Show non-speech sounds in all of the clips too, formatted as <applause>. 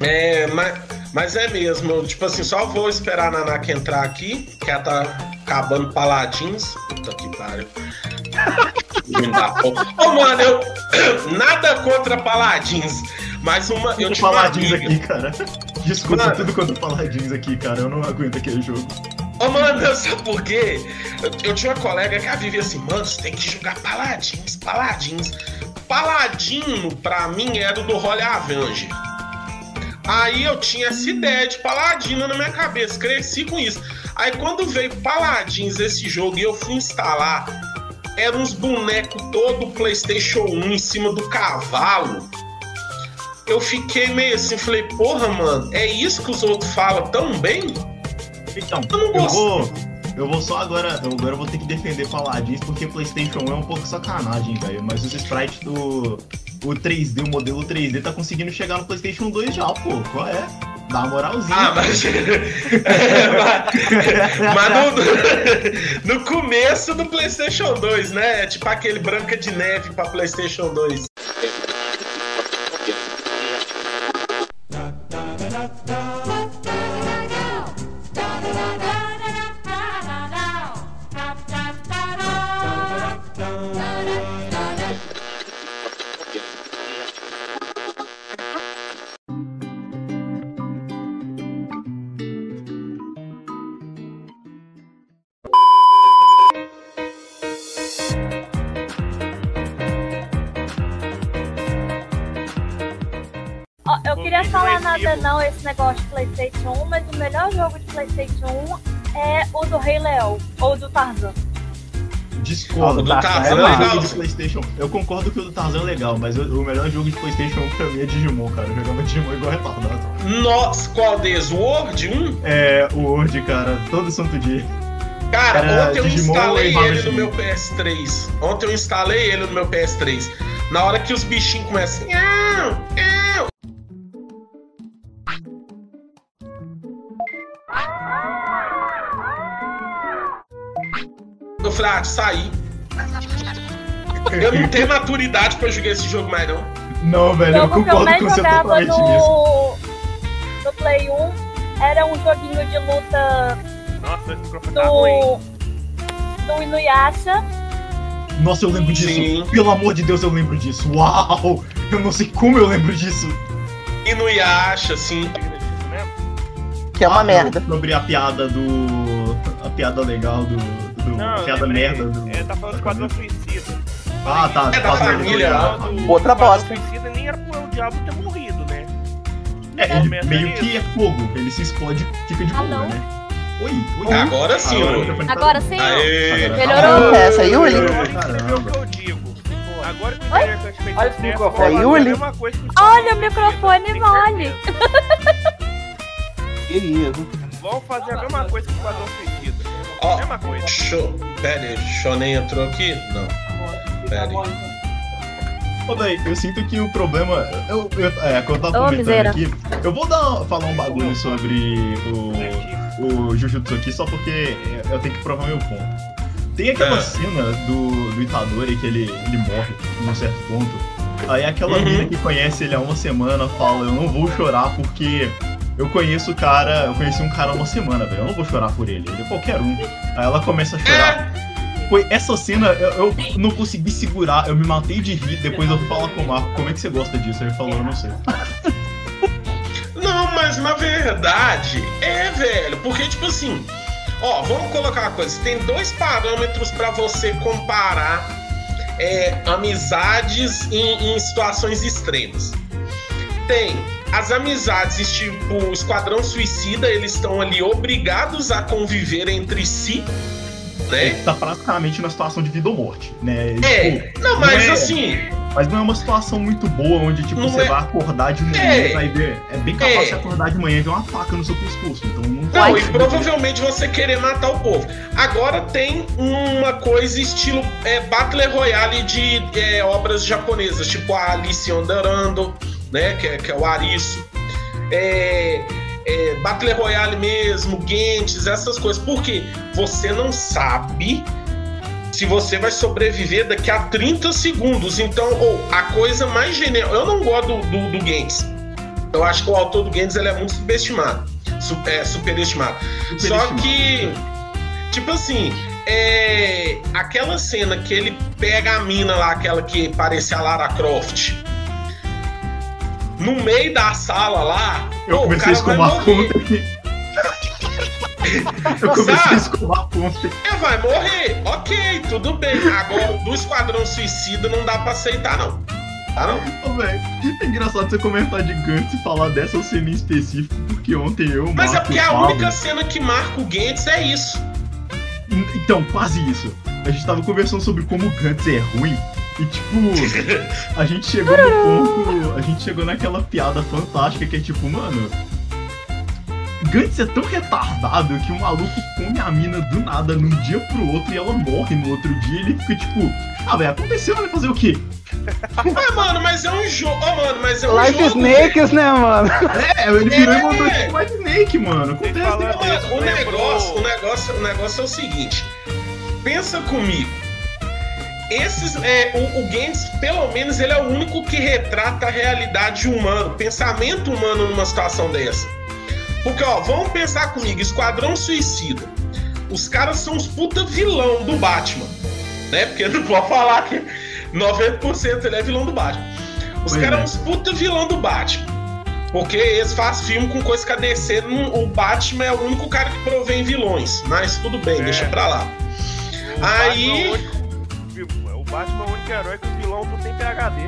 É, mas, mas é mesmo. Tipo assim, só vou esperar a Nanaka entrar aqui, que ela tá acabando paladins. Puta que pariu. <laughs> Ô, oh, mano, eu. Nada contra paladins. Mas uma. Eu tinha paladins aqui, cara. Discuta mano, tudo contra paladins aqui, cara. Eu não aguento aquele jogo. Ô, oh, mano, <laughs> sabe por quê? Eu, eu, tinha uma colega que ela vivia assim, mano, você tem que jogar paladins, paladins. Paladino, pra mim, era do Holy Avenger. Aí eu tinha essa ideia de Paladino na minha cabeça, cresci com isso. Aí quando veio Paladins esse jogo e eu fui instalar, eram uns bonecos todo PlayStation 1 em cima do cavalo. Eu fiquei meio assim, falei, porra, mano, é isso que os outros falam tão bem? Então, eu, não eu vou. Eu vou só agora. Agora eu vou ter que defender Paladins, porque PlayStation 1 é um pouco sacanagem, velho. Mas os sprites do. O 3D, o modelo 3D, tá conseguindo chegar no PlayStation 2 já, pô. Qual é? Dá uma moralzinha. Ah, mas. <laughs> mas no, no, começo do PlayStation 2, né? É tipo aquele Branca de Neve pra PlayStation 2. Playstation 1, mas o melhor jogo de Playstation 1 é o do Rei Leão, ou do Tarzan. Discordo, do Tarzan é, é legal. De PlayStation. Eu concordo que o do Tarzan é legal, mas o melhor jogo de PlayStation 1 pra mim é Digimon, cara. Eu jogava Digimon igual retardado. Nossa, qual deles? O Word 1? É, o Word, cara, todo santo dia. Cara, Era ontem eu Digimon instalei ele no meu PS3. Ontem eu instalei ele no meu PS3. Na hora que os bichinhos começam. Eu falei, ah, saí. Eu não tenho <laughs> maturidade pra jogar esse jogo mais, não. Não, velho, eu concordo com você totalmente no... nisso. No Play 1 era um joguinho de luta. Nossa, esse microfone tá do... tá ruim. Do Inuyasha. Nossa, eu lembro disso. Sim. Pelo amor de Deus, eu lembro disso. Uau! Eu não sei como eu lembro disso. Inuyasha, sim. Que é uma ah, merda. Sobre a piada do. A piada legal do. Do não, piada merda do. É, tá falando de Quadrão Suicida. Ah, tá. É da família. Do, Outra bosta. Suicida nem era pro diabo ter morrido, né? É, ele meio que é fogo. Ele se explode fica de boa, né? Oi, oi. Agora sim, Agora, Agora sim. Aê. Melhorou. Essa aí, Uli. Agora que eu que Olha o microfone. Yuli. Olha o microfone mole. Querido. Vamos fazer a mesma coisa que o Padrão Suicida. Ó, oh, mesma coisa. Show. Pera aí, Shonen entrou aqui? Não. Pera aí. Ô, daí, eu sinto que o problema. Eu, eu, é, quando eu tava comentando miséria. aqui, eu vou dar, falar um bagulho sobre o, o Jujutsu aqui, só porque eu tenho que provar meu ponto. Tem aquela é. cena do, do Itadori que ele, ele morre num certo ponto. Aí aquela uhum. menina que conhece ele há uma semana fala: Eu não vou chorar porque eu conheço o cara, eu conheci um cara há uma semana, velho. Eu não vou chorar por ele, ele é qualquer um. Aí ela começa a chorar. Foi essa cena, eu, eu, não consegui segurar, eu me matei de rir. Depois eu falo com o Marco, como é que você gosta disso? Ele falou, eu não sei. <laughs> Não, mas na verdade, é, velho. Porque, tipo assim, ó, vamos colocar uma coisa: tem dois parâmetros para você comparar é, amizades em, em situações extremas. Tem as amizades, tipo Esquadrão Suicida, eles estão ali obrigados a conviver entre si. Né? Tá praticamente na situação de vida ou morte, né? É, tipo, não, mas não é, assim. Mas não é uma situação muito boa onde, tipo, você é... vai acordar de manhã é... e vai ver. É bem capaz é... de acordar de manhã e ver uma faca no seu pescoço. Então não Não, e provavelmente você querer matar o povo. Agora tem uma coisa estilo é, Battle Royale de é, obras japonesas, tipo a Alice Underando né? Que é, que é o Arisso. É, é, Battle Royale mesmo, Gentes, essas coisas. Porque você não sabe se você vai sobreviver daqui a 30 segundos. Então, ou a coisa mais genial. Eu não gosto do, do, do Gentes. Eu acho que o autor do Gantz ele é muito subestimado. Su é, superestimado. Só que, tipo assim, é, aquela cena que ele pega a mina lá, aquela que parecia a Lara Croft, no meio da sala lá. Eu pô, comecei a escovar a ponta aqui. Eu comecei Sabe? a escovar a ponta. É, vai morrer. Ok, tudo bem. Agora, do Esquadrão Suicida não dá pra aceitar, não. Tá não? Ô, véio, é engraçado você comentar de Gantz e falar dessa cena em específico, porque ontem eu. Mas é porque a única cena que marca o Gantz é isso. Então, quase isso. A gente tava conversando sobre como o Gantz é ruim. E tipo, a gente chegou no ponto. A gente chegou naquela piada fantástica que é tipo, mano. Gantz é tão retardado que o maluco come a mina do nada num dia pro outro e ela morre no outro dia. E ele fica tipo, ah, velho, aconteceu, vai fazer o quê? <laughs> É, mano, mas é um jogo. Mano, mas é um Life jogo. Snakes, né, mano? É, ele virou é. e mandou tipo Life Snake, mano. Acontece. Mano, o, negócio, o, negócio, o negócio é o seguinte. Pensa comigo. Esses, é, o, o Games, pelo menos, ele é o único que retrata a realidade humana, o pensamento humano numa situação dessa. Porque, ó, vamos pensar comigo, Esquadrão Suicida. Os caras são os puta vilão do Batman. Né? Porque não pode falar que 90% ele é vilão do Batman. Os caras são os puta vilão do Batman. Porque eles fazem filme com coisa que a DC. O Batman é o único cara que provém vilões. Mas tudo bem, é. deixa pra lá. O Aí. Batman é o único herói que o vilão não tem PHD.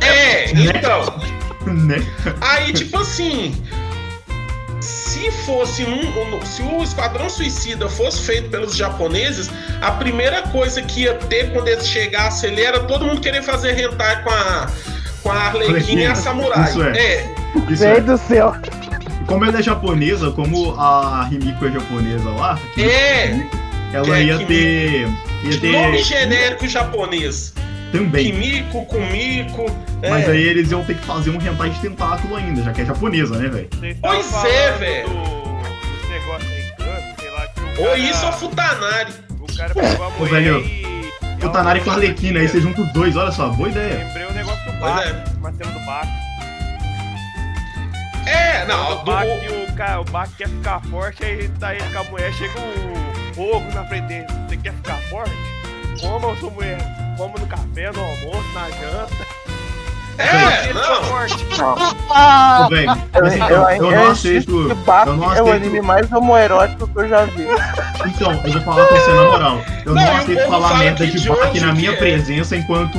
É, <laughs> então. né? Aí, tipo assim. Se fosse um, se o Esquadrão Suicida fosse feito pelos japoneses, a primeira coisa que ia ter quando eles chegassem ele era todo mundo querer fazer hentai com a com a Arlequina e a Samurai. Isso é. é. Isso é. do céu. Como ela é japonesa, como a Rimiko é japonesa lá, é. ela ia ter ter... Nome genérico japonês. Também. Kimiko, Kumiko. É. Mas aí eles iam ter que fazer um hentai de tentáculo ainda, já que é japonesa, né, velho? Pois é, velho. Do... negócio aí, sei lá, que o cara... Ou isso ou Futanari. O cara pegou a mulher velho, e... Futanari com Arlequina, aí você junta os dois, olha só, boa ideia. Lembrei o negócio do Bach, é. cena do Bach. É, não, o do... o, cara, o quer ficar forte, aí tá ele com a mulher, chega um fogo na frente dele. Você quer ficar forte? Coma sua mulher. Coma no café, no almoço, na janta. É, não. Forte. Ah, bem, assim, eu, eu, eu, não aceito. Eu não aceito. É o anime mais homoerótico que eu já vi. Então, eu vou falar com você na moral. Eu não, não aceito falar merda de Bach na minha é. presença enquanto,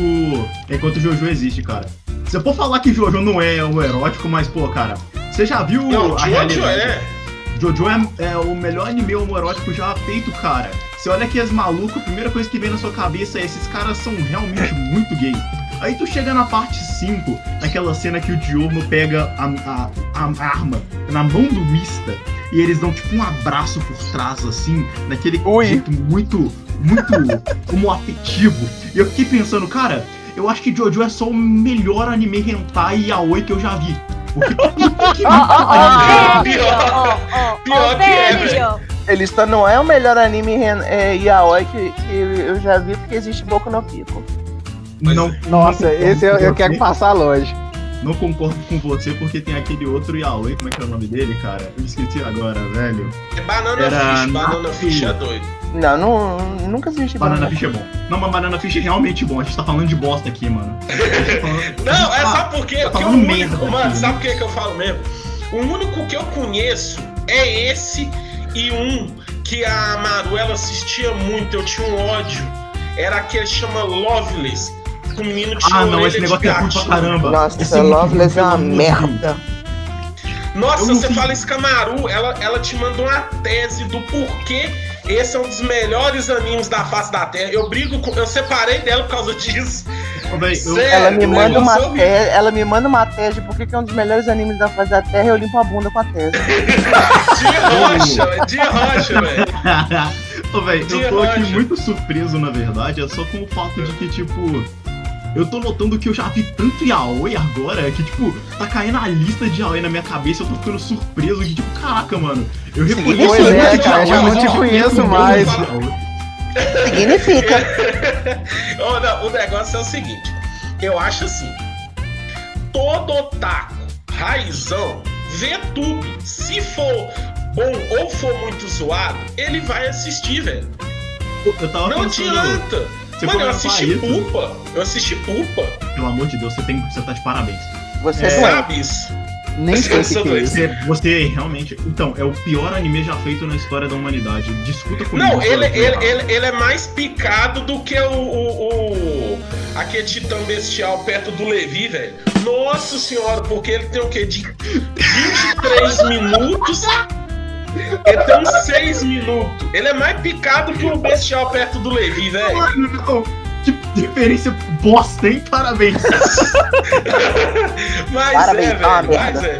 enquanto Jojo existe, cara. Você pode falar que Jojo não é homoerótico, mas, pô, cara, você já viu não, a Jojo realidade? É. Jojo é, é, o melhor anime homoerótico já feito, cara. Você olha aqui as malucos, a primeira coisa que vem na sua cabeça é esses caras são realmente <laughs> muito gay. Aí tu chega na parte 5, naquela cena que o Diogo pega a, a, a, arma na mão do Mista e eles dão tipo um abraço por trás, assim, naquele Oi. jeito muito, muito <laughs> como afetivo. E eu fiquei pensando, cara, eu acho que Jojo é só o melhor anime hentai yaoi que eu já vi. Pior, pior que é, velho. Elista não é o melhor anime é, yaoi que, que eu já vi, porque existe Boku no Pico. Não, Nossa, esse eu, eu quero passar longe. Não concordo com você porque tem aquele outro yaoi, como é que é o nome dele, cara? Eu esqueci agora, velho. É Banana Era Fish, Banana Fish é doido. Não, não, nunca assisti Banana, Banana Fish é bom. Não, mas Banana Fish é realmente bom. A gente tá falando de bosta aqui, mano. Tá falando... <laughs> não, é só porque. Tá falando o único, mano, aqui, sabe por que, que eu falo mesmo? O único que eu conheço é esse e um que a Maruela assistia muito, eu tinha um ódio. Era aquele que chama Loveless. Com o menino que Ah, não, esse negócio é ruim pra caramba. Nossa, esse Loveless é uma merda. Nossa, você fala isso com a Maru, ela, ela te mandou uma tese do porquê esse é um dos melhores animes da face da Terra. Eu brigo com. Eu separei dela por causa disso. Sério, ela, me manda uma tese, ela me manda uma tese porque é um dos melhores animes da face da Terra e eu limpo a bunda com a tese. <laughs> de rocha, de rocha, velho. <laughs> Ô, velho, eu tô aqui muito surpreso, na verdade, é só com o fato de que, tipo, eu tô notando que eu já vi tanto yaoi agora que, tipo, tá caindo a lista de yaoi na minha cabeça. Eu tô ficando surpreso que, tipo, caraca, mano. Eu reconheço pois é, cara, eu não te conheço mais. Significa. <laughs> oh, não, o negócio é o seguinte. Eu acho assim. Todo otaku raizão, vê tudo. Se for bom ou for muito zoado, ele vai assistir, velho. Eu tava Não pensando- adianta. Você Mano, eu assisti isso. Pupa. Eu assisti Pupa. Pelo amor de Deus, você, tem, você tá de parabéns. Você É. é. Sabe isso? Nem sei que, que é isso. Você, você realmente. Então, é o pior anime já feito na história da humanidade. Discuta comigo. Não, ele, ele, errado. ele, ele é mais picado do que o, o, o- aquele titã bestial perto do Levi, velho. Nossa senhora, porque ele tem o quê? De 23 minutos. Ele tem uns 6 minutos. Ele é mais picado que o bestial perto do Levi, velho. Mano, não. Que referência bosta, hein? Parabéns. <laughs> Mas Parabéns, é, tá uma velho. Mas merda. é.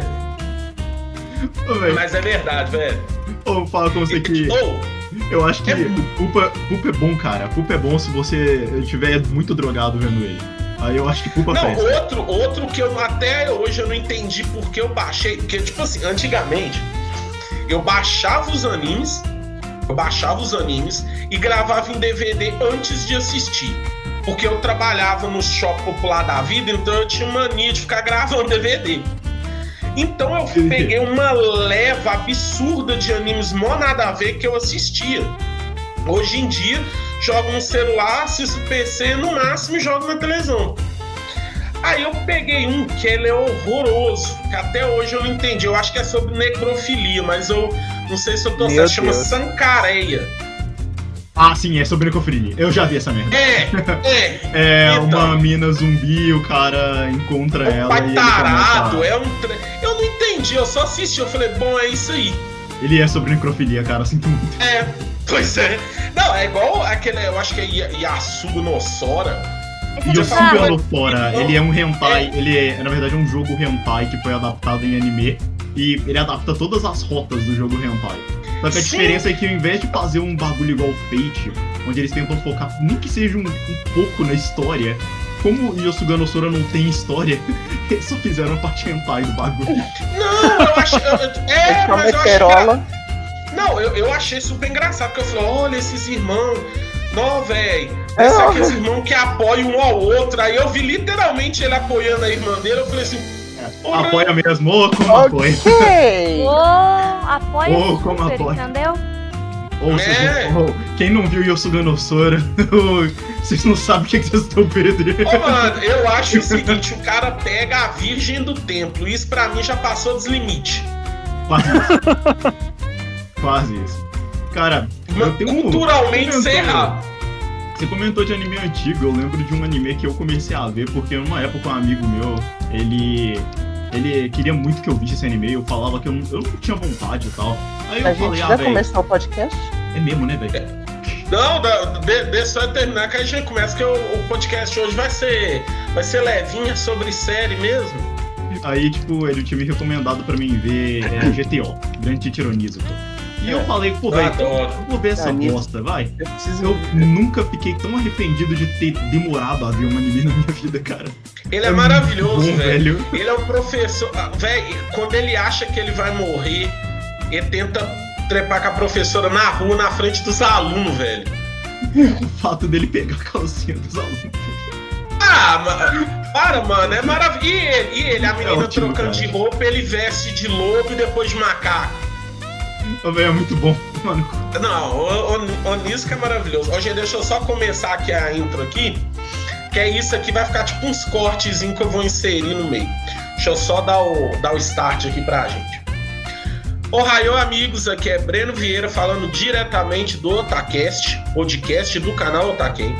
Ô, Mas é verdade, velho. eu vou falar com você que Ou, eu acho que É- Pupa, Pupa é bom, cara. Pupa é bom se você estiver muito drogado vendo ele. Aí eu acho que Pupa Não, presta. outro, outro que eu até hoje eu não entendi porque eu baixei. Porque, tipo assim, antigamente eu baixava os animes, eu baixava os animes e gravava em DVD antes de assistir. Porque eu trabalhava no shopping popular da vida, então eu tinha mania de ficar gravando <laughs> DVD. Então eu peguei uma leva absurda de animes mó nada a ver que eu assistia. Hoje em dia, jogo no celular, assisto PC, no máximo jogo na televisão. Aí eu peguei um que ele é horroroso, que até hoje eu não entendi. Eu acho que é sobre necrofilia, mas eu não sei se eu tô certo. Chama. Sancareia. Ah, sim, é sobre necrofilia. Eu já vi essa merda. É, <laughs> é. É Então. uma mina zumbi, o cara encontra Um ela pai e tarado, é um. tre- Eu não entendi, eu só assisti. Eu falei, bom, é isso aí. Ele é sobre necrofilia, cara, sinto muito. É, pois é. Não, é igual aquele, eu acho que é Ya- Yasugo no E o é fora, ele é um hentai, ele é, na verdade, é um jogo hentai que foi adaptado em anime e ele adapta todas as rotas do jogo hentai. Só que a Sim. diferença é que ao invés de fazer um bagulho igual Fate, onde eles tentam focar nem que seja um, um pouco na história, como o Yosugano Sora não tem história, <laughs> eles só fizeram a parte hentai do bagulho. Não, eu acho. eu- é, mas eu acho. meterola. Não, eu, eu achei super engraçado, porque eu falei, olha esses irmãos. Não, velho. É, Esse ó. aqueles irmãos que apoiam um ao outro. Aí eu vi literalmente ele apoiando a irmã dele. Eu falei assim, porra, Apoia mesmo, ô, como apoia. Ok. Ô, apoia Ô, super, como apoia. entendeu? Ou É. ou, quem não viu Yosugano Sora, <laughs> vocês não sabem o que, que vocês estão perdendo. Ô, mano, eu acho o seguinte, o cara pega a virgem do templo. Isso pra mim já passou dos limites. Quase isso. Quase isso. Cara, eu tenho um- Culturalmente comentou- sem errado. Você comentou de anime antigo, eu lembro de um anime que eu comecei a ver, porque numa época um amigo meu, ele. Ele queria muito que eu visse esse anime, eu falava que eu não, eu não tinha vontade e tal. Aí eu A gente falei, ah, já velho, começou o podcast? é mesmo, né, velho? Não, de- deixa só eu terminar que a gente começa, que o, o podcast hoje vai ser, vai ser levinha sobre série mesmo. Aí, tipo, ele tinha me recomendado pra mim ver é, GTO, Grande Tironizo. E eu É. falei, pô, Eu velho, eu vou ver essa Anime. bosta, vai. Eu preciso. Eu nunca fiquei tão arrependido de ter demorado a ver um anime na minha vida, cara. Ele é, maravilhoso, bom, velho. velho. Ele é um professor. ah, Velho, quando ele acha que ele vai morrer, ele tenta trepar com a professora na rua, na frente dos alunos, velho. <laughs> O fato dele pegar a calcinha dos alunos. Ah, ma- para, mano, é maravilhoso. E ele, e ele, a menina ótimo, trocando cara. de roupa, ele veste de lobo e depois de macaco. Ô, velho, é muito bom, mano. Não, o, o, o é maravilhoso. Hoje deixa eu só começar aqui a intro aqui. Que é isso aqui, vai ficar tipo uns cortezinhos que eu vou inserir no meio. Deixa eu só dar o, dar o start aqui pra gente. Ohio, amigos, aqui é Breno Vieira falando diretamente do Otacast, podcast do canal Otaken.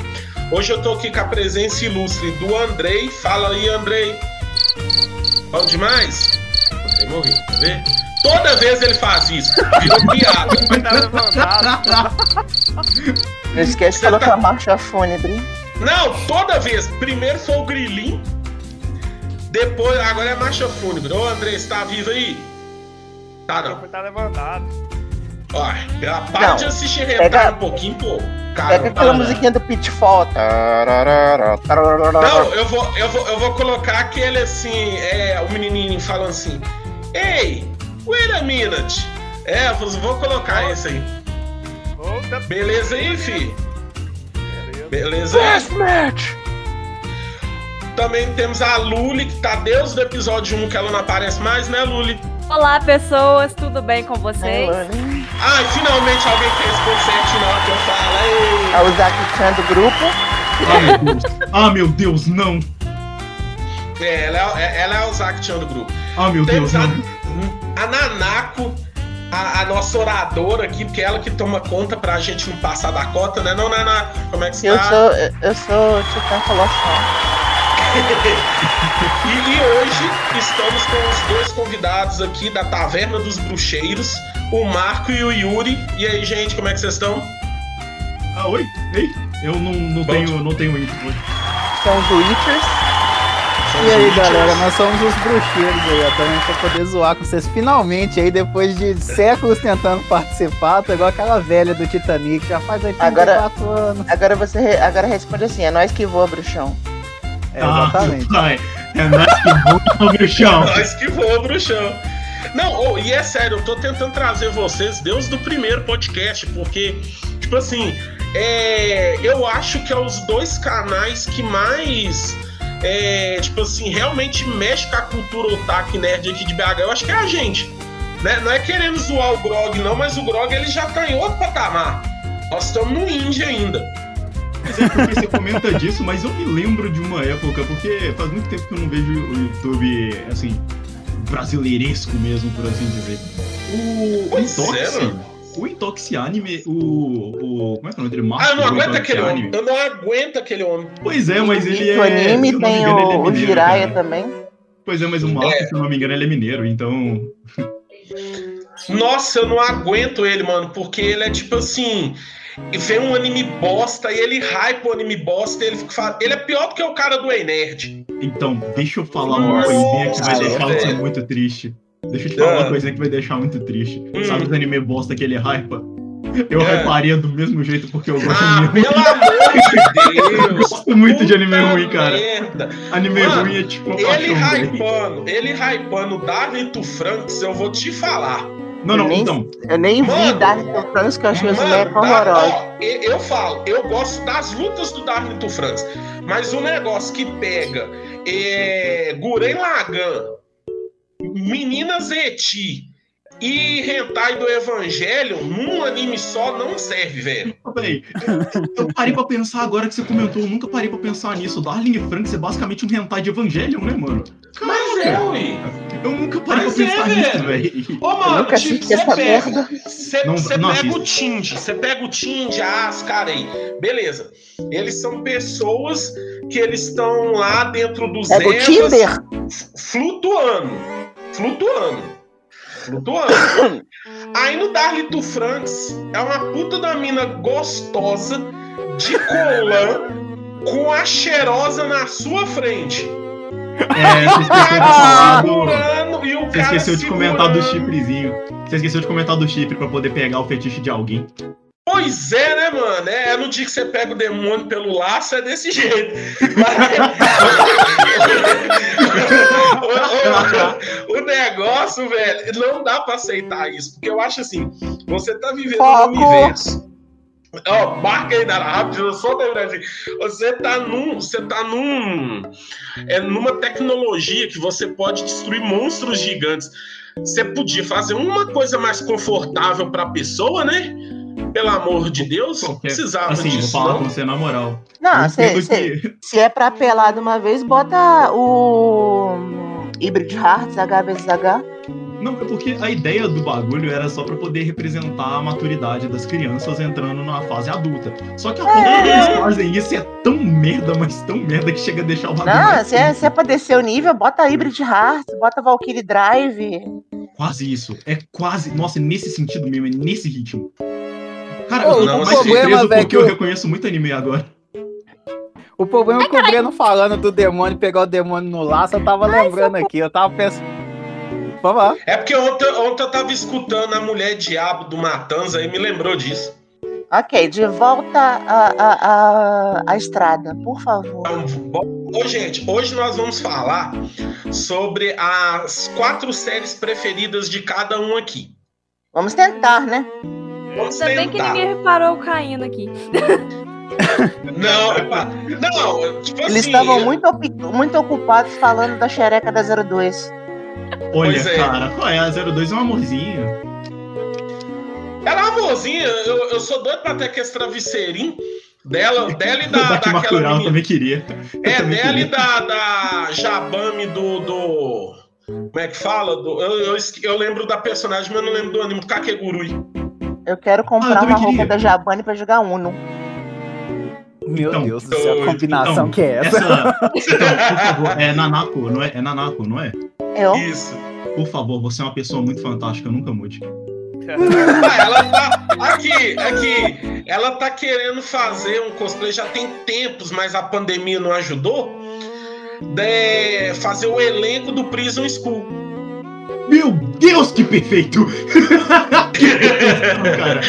Hoje eu tô aqui com a presença ilustre do Andrei. Fala aí, Andrei. Bom demais? Morreu, quer ver? Toda vez ele faz isso. Virou piada. Tá. <laughs> Não esquece de colocar tá- a marcha fúnebre. Não, toda vez. Primeiro foi o grilinho. Depois, agora é marcha fúnebre. Ô, André, você tá vivo aí? Tá não. Tá levantado. Ó, ela para Não, de assistir pega- Hentai um pouquinho, pô. Cara, Pega aquela musiquinha do Pitfall. Tararara. Não, eu vou, eu vou, eu vou colocar aquele assim, é, o menininho falando assim. Ei, wait a minute. É, eu vou- vou colocar esse aí. Beleza aí, fi? Beleza. Aí? Best match! Também temos a Luli, que tá desde o episódio 1 que ela não aparece mais, né, Luli? Olá, pessoas, tudo bem com vocês? Ah, finalmente alguém fez por certo na hora que eu falo. É o Zack Chan do grupo. Ah, meu Deus. Ah, meu Deus, não. É, ela é, ela é o Zack Chan do grupo. Ah, meu Temos Deus, a, não. a Nanako, a, a nossa oradora aqui, porque é ela que toma conta pra gente não passar da cota, né? Não, Nanako? Como é que você Eu tá? sou, eu sou Titã Colossal. <laughs> E, e hoje estamos com os dois convidados aqui da Taverna dos Bruxeiros, o Marco e o Yuri. E aí, gente, como é que vocês estão? Ah, oi? Ei, eu não, não Bom. tenho, não tenho info hoje. São os Witchers. E aí, galera, nós somos os bruxeiros aí, ó, também pra poder zoar com vocês. Finalmente, aí, depois de séculos tentando participar, tô igual aquela velha do Titanic, já faz 84 anos. Agora você re- agora responde assim: é nós que voa, bruxão. É, exatamente. Ah, é nós que vamos pro chão. Nós que voa, bruxão. Não, ô, e é sério, eu tô tentando trazer vocês desde o primeiro podcast, porque, tipo assim, é, eu acho que é os dois canais que mais, é, tipo assim, realmente mexe com a cultura otaku nerd aqui de BH. Eu acho que é a gente. Né? Não é querendo zoar o Grog, não, mas o Grog ele já tá em outro patamar. Nós estamos no indie ainda. Mas é porque você comenta disso, mas eu me lembro de uma época, porque faz muito tempo que eu não vejo o YouTube, assim, brasileiresco mesmo, por assim dizer. O, Pois. O Intoxi Anime, o, o... como é que é o nome dele? Ah, eu não aguento aquele homem. Anime. Eu não aguento aquele homem. Pois é, mas ele é... o anime se eu não me tem engano, ele é o, o mineiro, Jiraiya cara. também. Pois é, mas o Master, É. se eu não me engano, ele é mineiro, então... Nossa, eu não aguento ele, mano, porque ele é tipo assim. E vem um anime bosta e ele hype o anime bosta e ele fica Ele é pior do que o cara do Ei Nerd. Então, deixa eu falar uma Nossa, coisinha que vai deixar você muito triste. Deixa eu te falar Ah. uma coisinha que vai deixar muito triste. Hum. Sabe os anime bosta que ele hypa? Eu É. hyparia do mesmo jeito porque eu gosto Ah, de anime pelo amor de <laughs> Eu Deus! gosto muito de anime Puta ruim, cara. merda. Anime Mano, ruim é tipo Ele hypando, ele hypando Darwin to Franks, eu vou te falar. Não, não, Nem- então. Eu nem vi Mano. Dark Franks, que eu achei os Mano, bonecos Dar- horrorosos. ó, e- eu falo, eu gosto das lutas do Darwin to Franks, mas o negócio que pega é Guren Lagan, Menina Zeti e Hentai do Evangelho num anime só não serve, velho. Peraí, eu parei pra pensar agora que você comentou, eu nunca parei pra pensar nisso. Darling e Franks é basicamente um hentai de Evangelion, né, mano? Mas é, ui. Eu nunca parei Mas pra é, pensar velho. nisso, velho. Ô, mano, nunca tipo, você essa pega, merda. você Não- você não pega o Tind, você pega o Tind, ah, os caras aí, beleza. Eles são pessoas que eles estão lá dentro dos Tinder. flutuando. Flutuando. Flutuando. <coughs> Aí no Darly to Franks é uma puta da mina gostosa de colã com a cheirosa na sua frente. É, você esqueceu de cara falar do. segurando e o Você cara esqueceu de comentar do chifrezinho. Você esqueceu de comentar do chifre pra poder pegar o fetiche de alguém. Pois é, né, mano? É, no dia que você pega o demônio pelo laço, é desse jeito. <laughs> O, o- o negócio, velho, não dá pra aceitar isso. Porque eu acho assim, você tá vivendo Foco. num universo. Ó, marca aí na rápido, eu sou da Brasil. Você tá num. Você tá num. É numa tecnologia que você pode destruir monstros gigantes. Você podia fazer uma coisa mais confortável pra pessoa, né? Pelo amor de Deus, precisava Assim, vou disso, falar não. com você na moral. Não, cê- que- se é pra apelar de uma vez, bota o Hybrid Hearts, H vezes H. Não, é porque a ideia do bagulho era só pra poder representar a maturidade das crianças entrando na fase adulta. Só que a forma que eles fazem isso é tão merda, mas tão merda que chega a deixar o bagulho. Não, se é, se é pra descer o nível, bota Hybrid Hearts, bota Valkyrie Drive. Quase isso. É quase. Nossa, nesse sentido mesmo, é nesse ritmo. Cara, Ô, eu não, tô mas mais o surpreso problema, velho, porque que eu o- reconheço muito anime agora. O problema é que o Breno falando do demônio, pegar o demônio no laço, eu tava lembrando aqui, eu tava pensando. Vamos lá. É porque ontem, ontem eu tava escutando a mulher diabo do Matanza e me lembrou disso. Ok, de volta à, à, à, à estrada, por favor. Então, gente, hoje nós vamos falar sobre as quatro séries preferidas de cada um aqui. Vamos tentar, né? Vamos Ainda bem que ninguém reparou o caindo aqui. Não, não, tipo Eles assim, estavam muito, muito ocupados falando da xereca da 02. Olha, Pois é. cara, qual é? A 02 é um amorzinho. Ela é uma amorzinha, eu, eu sou doido pra ter aquele travesseirinho dela, dela e <laughs> da, daquela eu menina. também queria. Eu É, também dela e queria. da, da Jabame do, do. Como é que fala? Do, eu, eu, eu lembro da personagem, mas eu não lembro do anime, do Kakegurui. Eu quero Ah, comprar eu também uma roupa da Jabane pra jogar Uno. Meu Então, Deus do céu, então, a combinação Então, que é essa? <laughs> Então, por favor, é Nanako, não é? É Nanako, não é? Eu? Isso. Por favor, você é uma pessoa muito fantástica, nunca mude. Ah, ela tá. Aqui, aqui. Ela tá querendo fazer um cosplay já tem tempos, mas a pandemia não ajudou. De fazer o elenco do Prison School. Meu Deus, que perfeito! que perfeição, cara.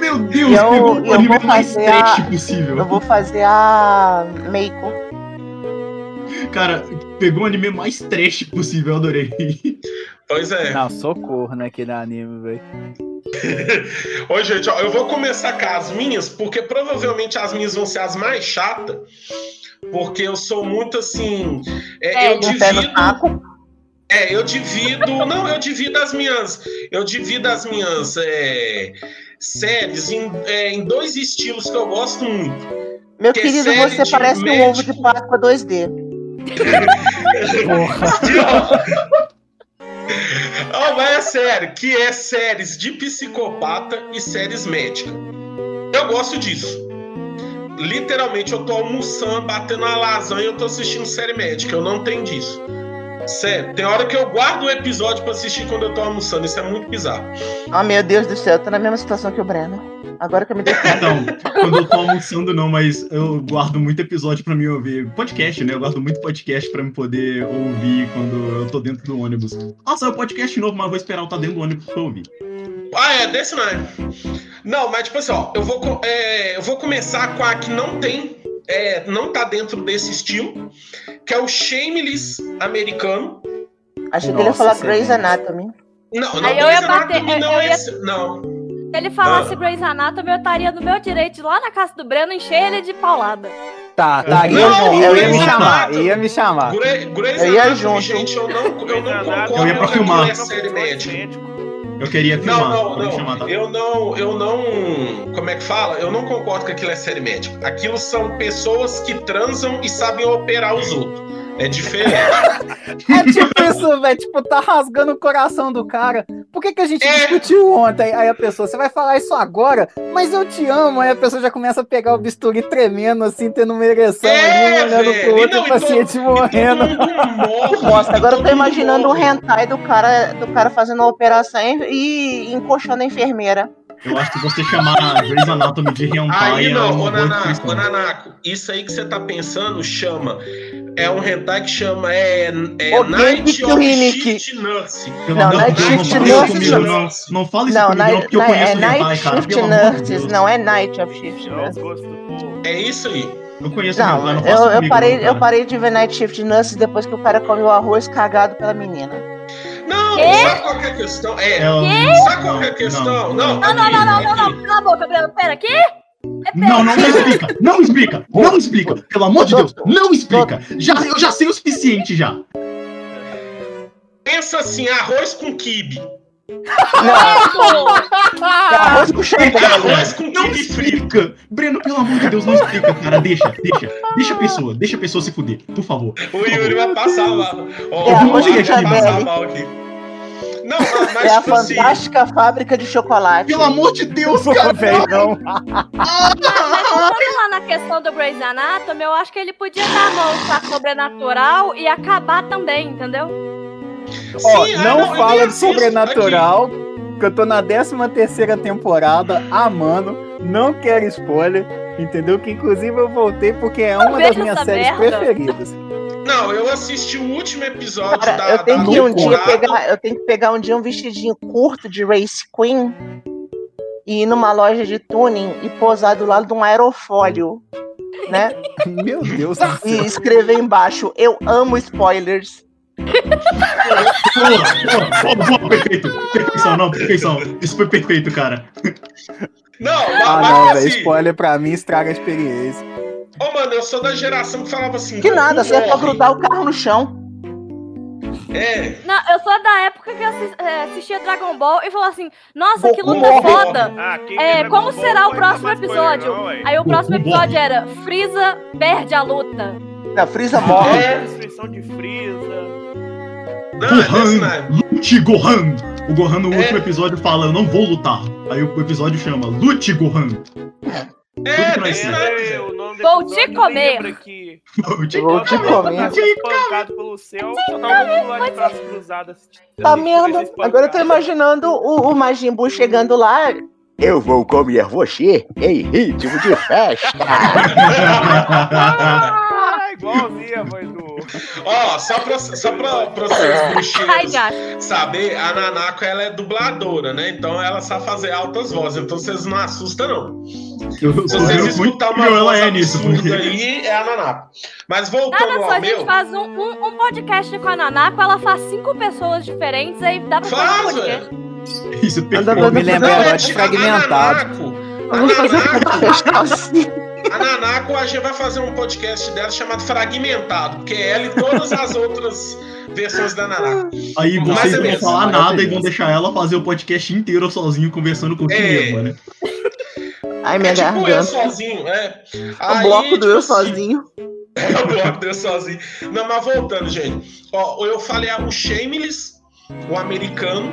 Meu Deus, eu- pegou o eu anime vou mais fazer trash a- possível. Eu vou fazer a Meiko. Cara, pegou o anime mais trash possível, eu adorei. Pois é. Não, socorro naquele anime, velho. <laughs> Ô, gente, ó, eu vou começar com as minhas, porque provavelmente as minhas vão ser as mais chatas. Porque eu sou muito assim. é, É, eu pé no divido. É, eu divido. Não, eu divido as minhas. Eu divido as minhas é, séries em, é, em dois estilos que eu gosto muito. Meu Que querido, série você parece um ovo de médico. Páscoa 2D. <laughs> Oh, mas é sério, que é séries de psicopata e séries médicas. Eu gosto disso. Literalmente, eu tô almoçando, batendo uma lasanha e eu tô assistindo série médica. Eu não tenho disso. Sério, tem hora que eu guardo o episódio pra assistir quando eu tô almoçando. Isso é muito bizarro. Oh, meu Deus do céu, eu tô na mesma situação que o Breno. Agora que eu me dei. Não, quando eu tô almoçando, não, mas eu guardo muito episódio pra me ouvir. Podcast, né? Eu guardo muito podcast pra me poder ouvir quando eu tô dentro do ônibus. Nossa, é um podcast novo, mas vou esperar eu estar dentro do ônibus pra ouvir. Ah, é, desse não é. Não, mas tipo assim, ó, eu vou, é, eu vou começar com a que não tem, é, não tá dentro desse estilo, que é o Shameless americano. Achei que ele ia falar é Grey's. Anatomy. Não, não, Aí eu Grey's ia bater- eu- não eu é ia- esse- Não. Se ele falasse Ah. Grey's Anatomy, eu estaria no meu direito de ir lá na casa do Breno encher ele de paulada. Tá, tá, Não, ia, não, ia, Grey's me chamar, ia me chamar. Grey- Grey's Eu ia Anatomy, junto. gente, eu não, eu não concordo Eu ia pra que filmar. aquilo é série médica. Eu queria filmar. Não, não, me chamar, não. tá? Eu não, eu não. Como é que fala? Eu não concordo que aquilo é série médica. Aquilo são pessoas que transam e sabem operar os outros. É diferente. <laughs> É tipo isso, velho. Tipo, tá rasgando o coração do cara. Por que, que a gente É. discutiu ontem? Aí a pessoa, você vai falar isso agora? Mas eu te amo. Aí a pessoa já começa a pegar o bisturi tremendo, assim, tendo uma ereção É, ali, olhando velho. pro outro não, o paciente morrendo. Todo mundo morre. <laughs> Nossa, agora eu tô imaginando um morre. hentai do cara, do cara fazendo uma operação e, e encoxando a enfermeira. Eu acho que você chamar Grey's Anatomy de hentai Aí é não, ô boa Nanaco, ô Nanaco, isso aí que você tá pensando chama. É um hentai que chama é, é O Night of. Shift Nurse. Não, de Night não Shift fala isso Nurse não. não. Não fala isso Não, comigo, não, night, porque eu conheço é hentai, Night cara. Shift Nurses, não é Night of Shift É Nurses. É isso aí. Eu conheço Não, hentai, não eu, eu, comigo, parei, não, eu parei de ver Night Shift Nurses depois que o cara comeu arroz cagado pela menina. Não, Quê? sabe qual é a questão? É, É, eu- sabe qual é a questão? Não, Não, não, não, não, não, não. Cala a boca, Breno. Pera, aqui? É Não, não, não explica, não explica, não explica, pelo amor de Deus, não explica. Já, eu já sei o suficiente já. <laughs> Pensa assim, arroz com quibe. Não, é arroz com chantilly. Arroz com Não explica. Breno, pelo amor de Deus, não explica, cara. Deixa, deixa. Deixa a pessoa, deixa a pessoa se fuder, por favor. O Yuri vai passar mal. Ó, É Yuri com vai passar mal aqui. Não, mas, mas É a tipo assim, fantástica fábrica de chocolate. Pelo amor de Deus, cara. velho, não. Voltando lá na questão do Grey's Anatomy, eu acho que ele podia dar a mão pra sobrenatural e acabar também, entendeu? Ó, Sim, ah, não eu fala de sobrenatural, que eu tô na 13 terceira temporada, amando, não quero spoiler, entendeu? Que inclusive eu voltei porque é uma das minhas séries merda. preferidas. Não, eu assisti o último episódio Cara, da, eu tenho da que um dia pegar, eu tenho que pegar um dia um vestidinho curto de Race Queen e ir numa loja de tuning e posar do lado de um aerofólio, né? <laughs> Meu Deus do E céu. escrever embaixo: Eu amo spoilers. Boa, boa, boa, perfeito. Perfeição, não, perfeição. Isso foi perfeito, cara. Não, ah, não, velho. Assim... Spoiler pra mim estraga a experiência. Ô, oh, mano, eu sou da geração que falava assim. Que nada, você é pra grudar o carro no chão. É. Não, eu sou da época que é, assistia Dragon Ball e falou assim: Nossa, Goku que luta morre. foda! Ah, é, como será o próximo episódio? Não, Aí o próximo episódio era Freeza perde a luta. A Freeza morre. É. Descrição de Freeza. Gohan, lute Gohan! O Gohan no é. último episódio fala, eu não vou lutar. Aí o episódio chama Lute Gohan. É, é, o nome Vou te comer. Vou te comer. Vou te comer. Pelo céu. Tá merda. Agora eu tô imaginando o, o Majin Buu chegando lá. Eu vou comer você em ritmo de festa. <laughs> <laughs> <laughs> igualzinho a voz do Ó, só pra, só pra, pra vocês bruxinhos saber, a Nanako ela é dubladora, né? Então ela sabe fazer altas vozes, então vocês não assustam, não. Eu, Se vocês escutar uma voz é nisso, porque... aí, é a Nanako. Mas voltando Nada, só, a gente faz um, um, um, podcast com a Nanako, ela faz cinco pessoas diferentes, aí dá pra faz, fazer um podcast. Isso, perfeito. Me lembro agora de fragmentado. A Nanako, a Nanako, a gente vai fazer um podcast dela chamado Fragmentado, porque é ela e todas as outras versões da Nanako. Aí vocês não vão falar nada e vão deixar ela fazer o podcast inteiro sozinho, conversando com o é. né? Ai, minha é tipo garganta. eu sozinho, é. O bloco do tipo eu assim, sozinho. <laughs> É o bloco do eu sozinho. Não, mas voltando, gente. Ó, eu falei o Shameless, o americano,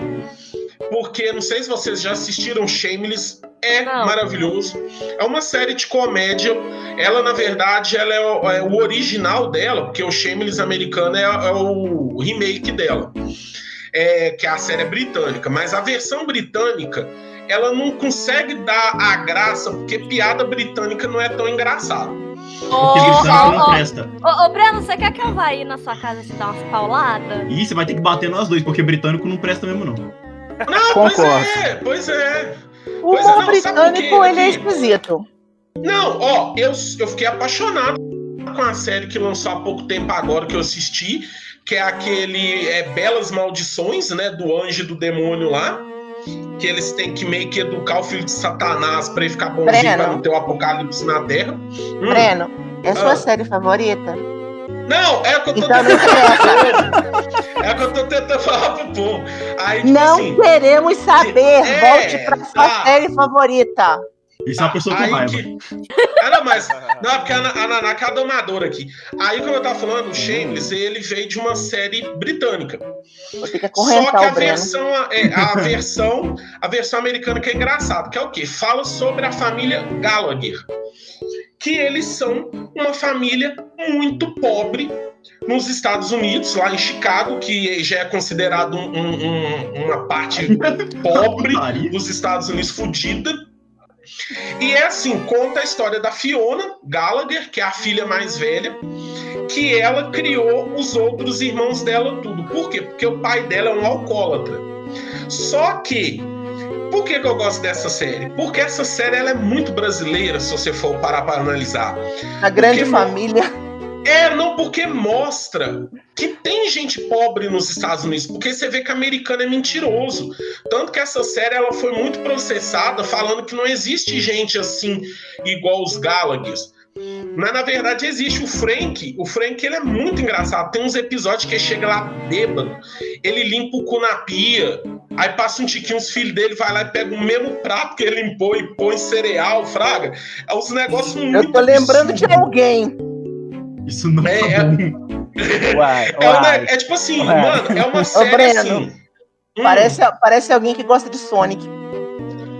porque não sei se vocês já assistiram Shameless, é não. maravilhoso. É uma série de comédia. Ela, na verdade, ela é o, é o original dela, porque o Shameless americano é, é o remake dela, é, que é a série britânica. Mas a versão britânica, ela não consegue dar a graça, porque piada britânica não é tão engraçada. Ô, ô, ô, Breno, você quer que eu vá aí na sua casa te dar umas pauladas? Ih, você vai ter que bater nós dois, porque britânico não presta mesmo, não. Não, Concordo. pois é, pois é. O pois é, britânico, ele é esquisito. Não, ó, eu, eu fiquei apaixonado com a série que lançou há pouco tempo agora que eu assisti, que é aquele é, Belas Maldições, né, do anjo e do demônio lá, que eles têm que meio que educar o filho de Satanás pra ele ficar bonzinho Breno. pra não ter o um apocalipse na Terra. Hum. Breno, é a sua ah. série favorita? Não, é o que eu tô então, tentando É o que eu tô tentando falar pro povo. Aí, tipo não assim, queremos saber. É, Volte pra sua tá. série favorita. Isso é uma pessoa com aí raiva. Que... Ah, não, mas. Não, é porque a, a Nanaka é a domadora aqui. Aí, como eu tava falando, o Shameless, ele veio de uma série britânica. Você quer Só que a versão, é, a <laughs> versão, a versão americana que é engraçada, que é o quê? Fala sobre a família Gallagher que eles são uma família muito pobre nos Estados Unidos, lá em Chicago, que já é considerado um, um, uma parte <laughs> pobre dos Estados Unidos, fodida. E é assim, conta a história da Fiona Gallagher, que é a filha mais velha, que ela criou os outros irmãos dela tudo. Por quê? Porque o pai dela é um alcoólatra. Só que por que, que eu gosto dessa série? Porque essa série ela é muito brasileira, se você for parar para analisar. A grande porque família. É, não, porque mostra que tem gente pobre nos Estados Unidos, porque você vê que americano é mentiroso. Tanto que essa série ela foi muito processada, falando que não existe gente assim, igual os Gallagher. Mas na verdade existe o Frank. O Frank ele é muito engraçado. Tem uns episódios que ele chega lá bêbado, ele limpa o cu na pia, aí passa um tiquinho, os filhos dele vai lá e pega o mesmo prato que ele limpou e põe cereal, fraga. É uns negócios muito. Eu tô lembrando de alguém. Isso não é. É, uai, <laughs> é, uai. é, tipo assim, uai. mano, é uma série Ô, Breno, assim. Parece, hum. parece alguém que gosta de Sonic.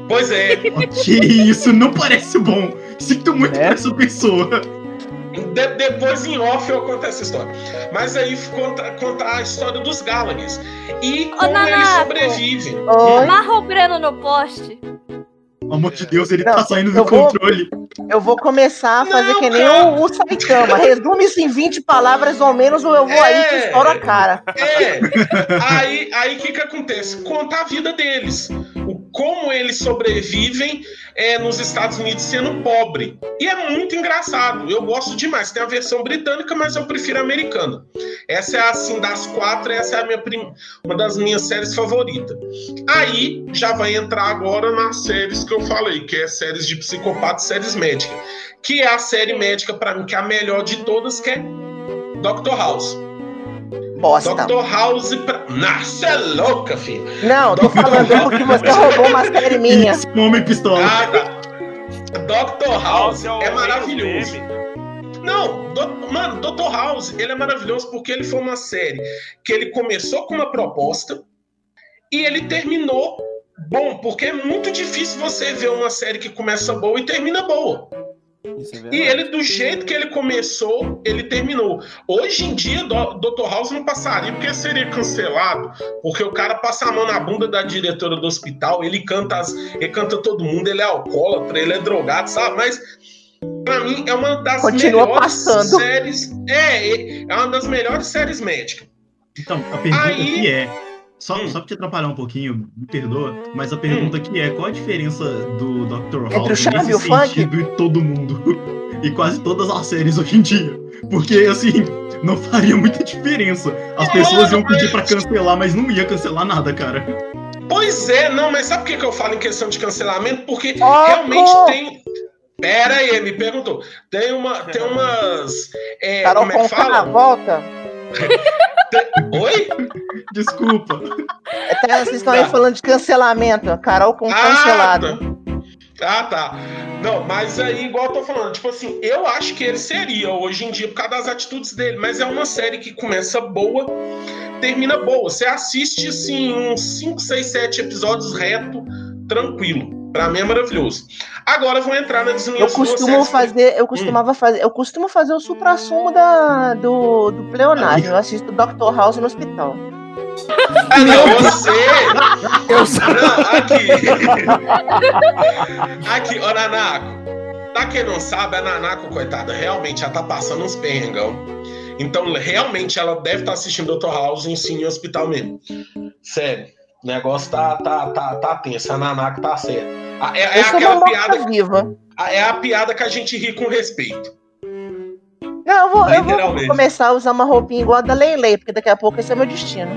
Pois é. <laughs> que isso, não parece bom. Sinto muito é? essa pessoa. De, depois em off eu conto essa história. Mas aí conta, conta a história dos Gallagher. E como Ô, eles sobrevivem. Marra o Breno no poste. Pelo amor de Deus, ele não, tá saindo do controle. eu vou começar a fazer não, que nem o, o Saitama. Resume isso em 20 palavras ou menos, ou eu vou é, aí e estouro a cara. É. Aí o que que acontece? Conta a vida deles como eles sobrevivem é, nos Estados Unidos sendo pobre. E é muito engraçado. Eu gosto demais. Tem a versão britânica, mas eu prefiro a americana. Essa é assim das quatro, essa é a minha prim... uma das minhas séries favoritas. Aí já vai entrar agora nas séries que eu falei, que é séries de psicopata, séries médicas, que é a série médica para mim que é a melhor de todas, que é Doctor House. Bosta. Dr. House pra. Nossa, é louca, filho. Não, tô falando porque você roubou uma série minha. Homem pistola. Ah, tá. Dr. House é, é maravilhoso. Não, do, mano, Dr. House, ele é maravilhoso porque ele foi uma série que ele começou com uma proposta e ele terminou bom, porque é muito difícil você ver uma série que começa boa e termina boa. É e ele, do jeito que ele começou, ele terminou. Hoje em dia, Dr. House não passaria porque seria cancelado, porque o cara passa a mão na bunda da diretora do hospital, ele canta, as, ele canta todo mundo, ele é alcoólatra, ele é drogado, sabe? Mas para mim é uma das Continua melhores passando. séries. É, é uma das melhores séries médicas. Então, a pergunta Aí, é só, hum. só pra te atrapalhar um pouquinho, me perdoa, mas a pergunta hum. aqui é qual a diferença do Dr. House Entre o Chave nesse sentido e todo mundo? <laughs> e quase todas as séries hoje em dia. Porque, assim, não faria muita diferença. As pessoas iam pedir pra cancelar, mas não ia cancelar nada, cara. Pois é, não, mas sabe por que, que eu falo em questão de cancelamento? Porque oh, realmente pô. tem. Pera aí, me perguntou. Tem, uma, tem umas. É, Carol como é que fala? volta. <laughs> Oi? Desculpa. É, vocês estão aí tá. falando de cancelamento. Carol com ah, cancelado. Tá. Ah, tá. Não, mas aí, igual eu tô falando, tipo assim, eu acho que ele seria hoje em dia por causa das atitudes dele, mas é uma série que começa boa, termina boa. Você assiste, assim, uns 5, 6, 7 episódios reto, tranquilo. Pra mim é maravilhoso. Agora eu vou entrar nas minhas eu costumo fazer, eu costumava hum. fazer, eu costumo fazer o supra-sumo da do, do pleonasmo. Eu assisto Dr. House no hospital. Ah, não, você! Eu sou... Não, aqui. aqui, ô Nanaco. Pra quem não sabe, a Nanako, coitada, realmente já tá passando uns perrengão. Então, realmente, ela deve estar tá assistindo Dr. House em Cine Hospital mesmo. Sério. O negócio tá, tá, tá, tá tenso. A Nanako tá certa. É, é aquela piada. Viva. É a piada que a gente ri com respeito. Não, eu vou, eu vou começar a usar uma roupinha igual a da Leilei, porque daqui a pouco esse é meu destino.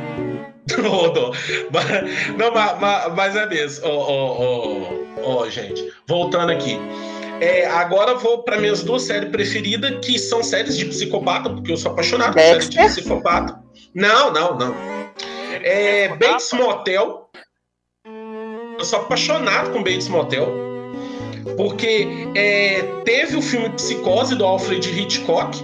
<laughs> não, mas, mas, é mesmo. Ó, oh, oh, gente, voltando aqui. É, agora vou para minhas duas séries preferidas, que são séries de psicopata, porque eu sou apaixonado por séries de psicopata. Não, não, não. É, Bates Motel eu sou apaixonado com Bates Motel. Porque é, teve o filme Psicose do Alfred Hitchcock,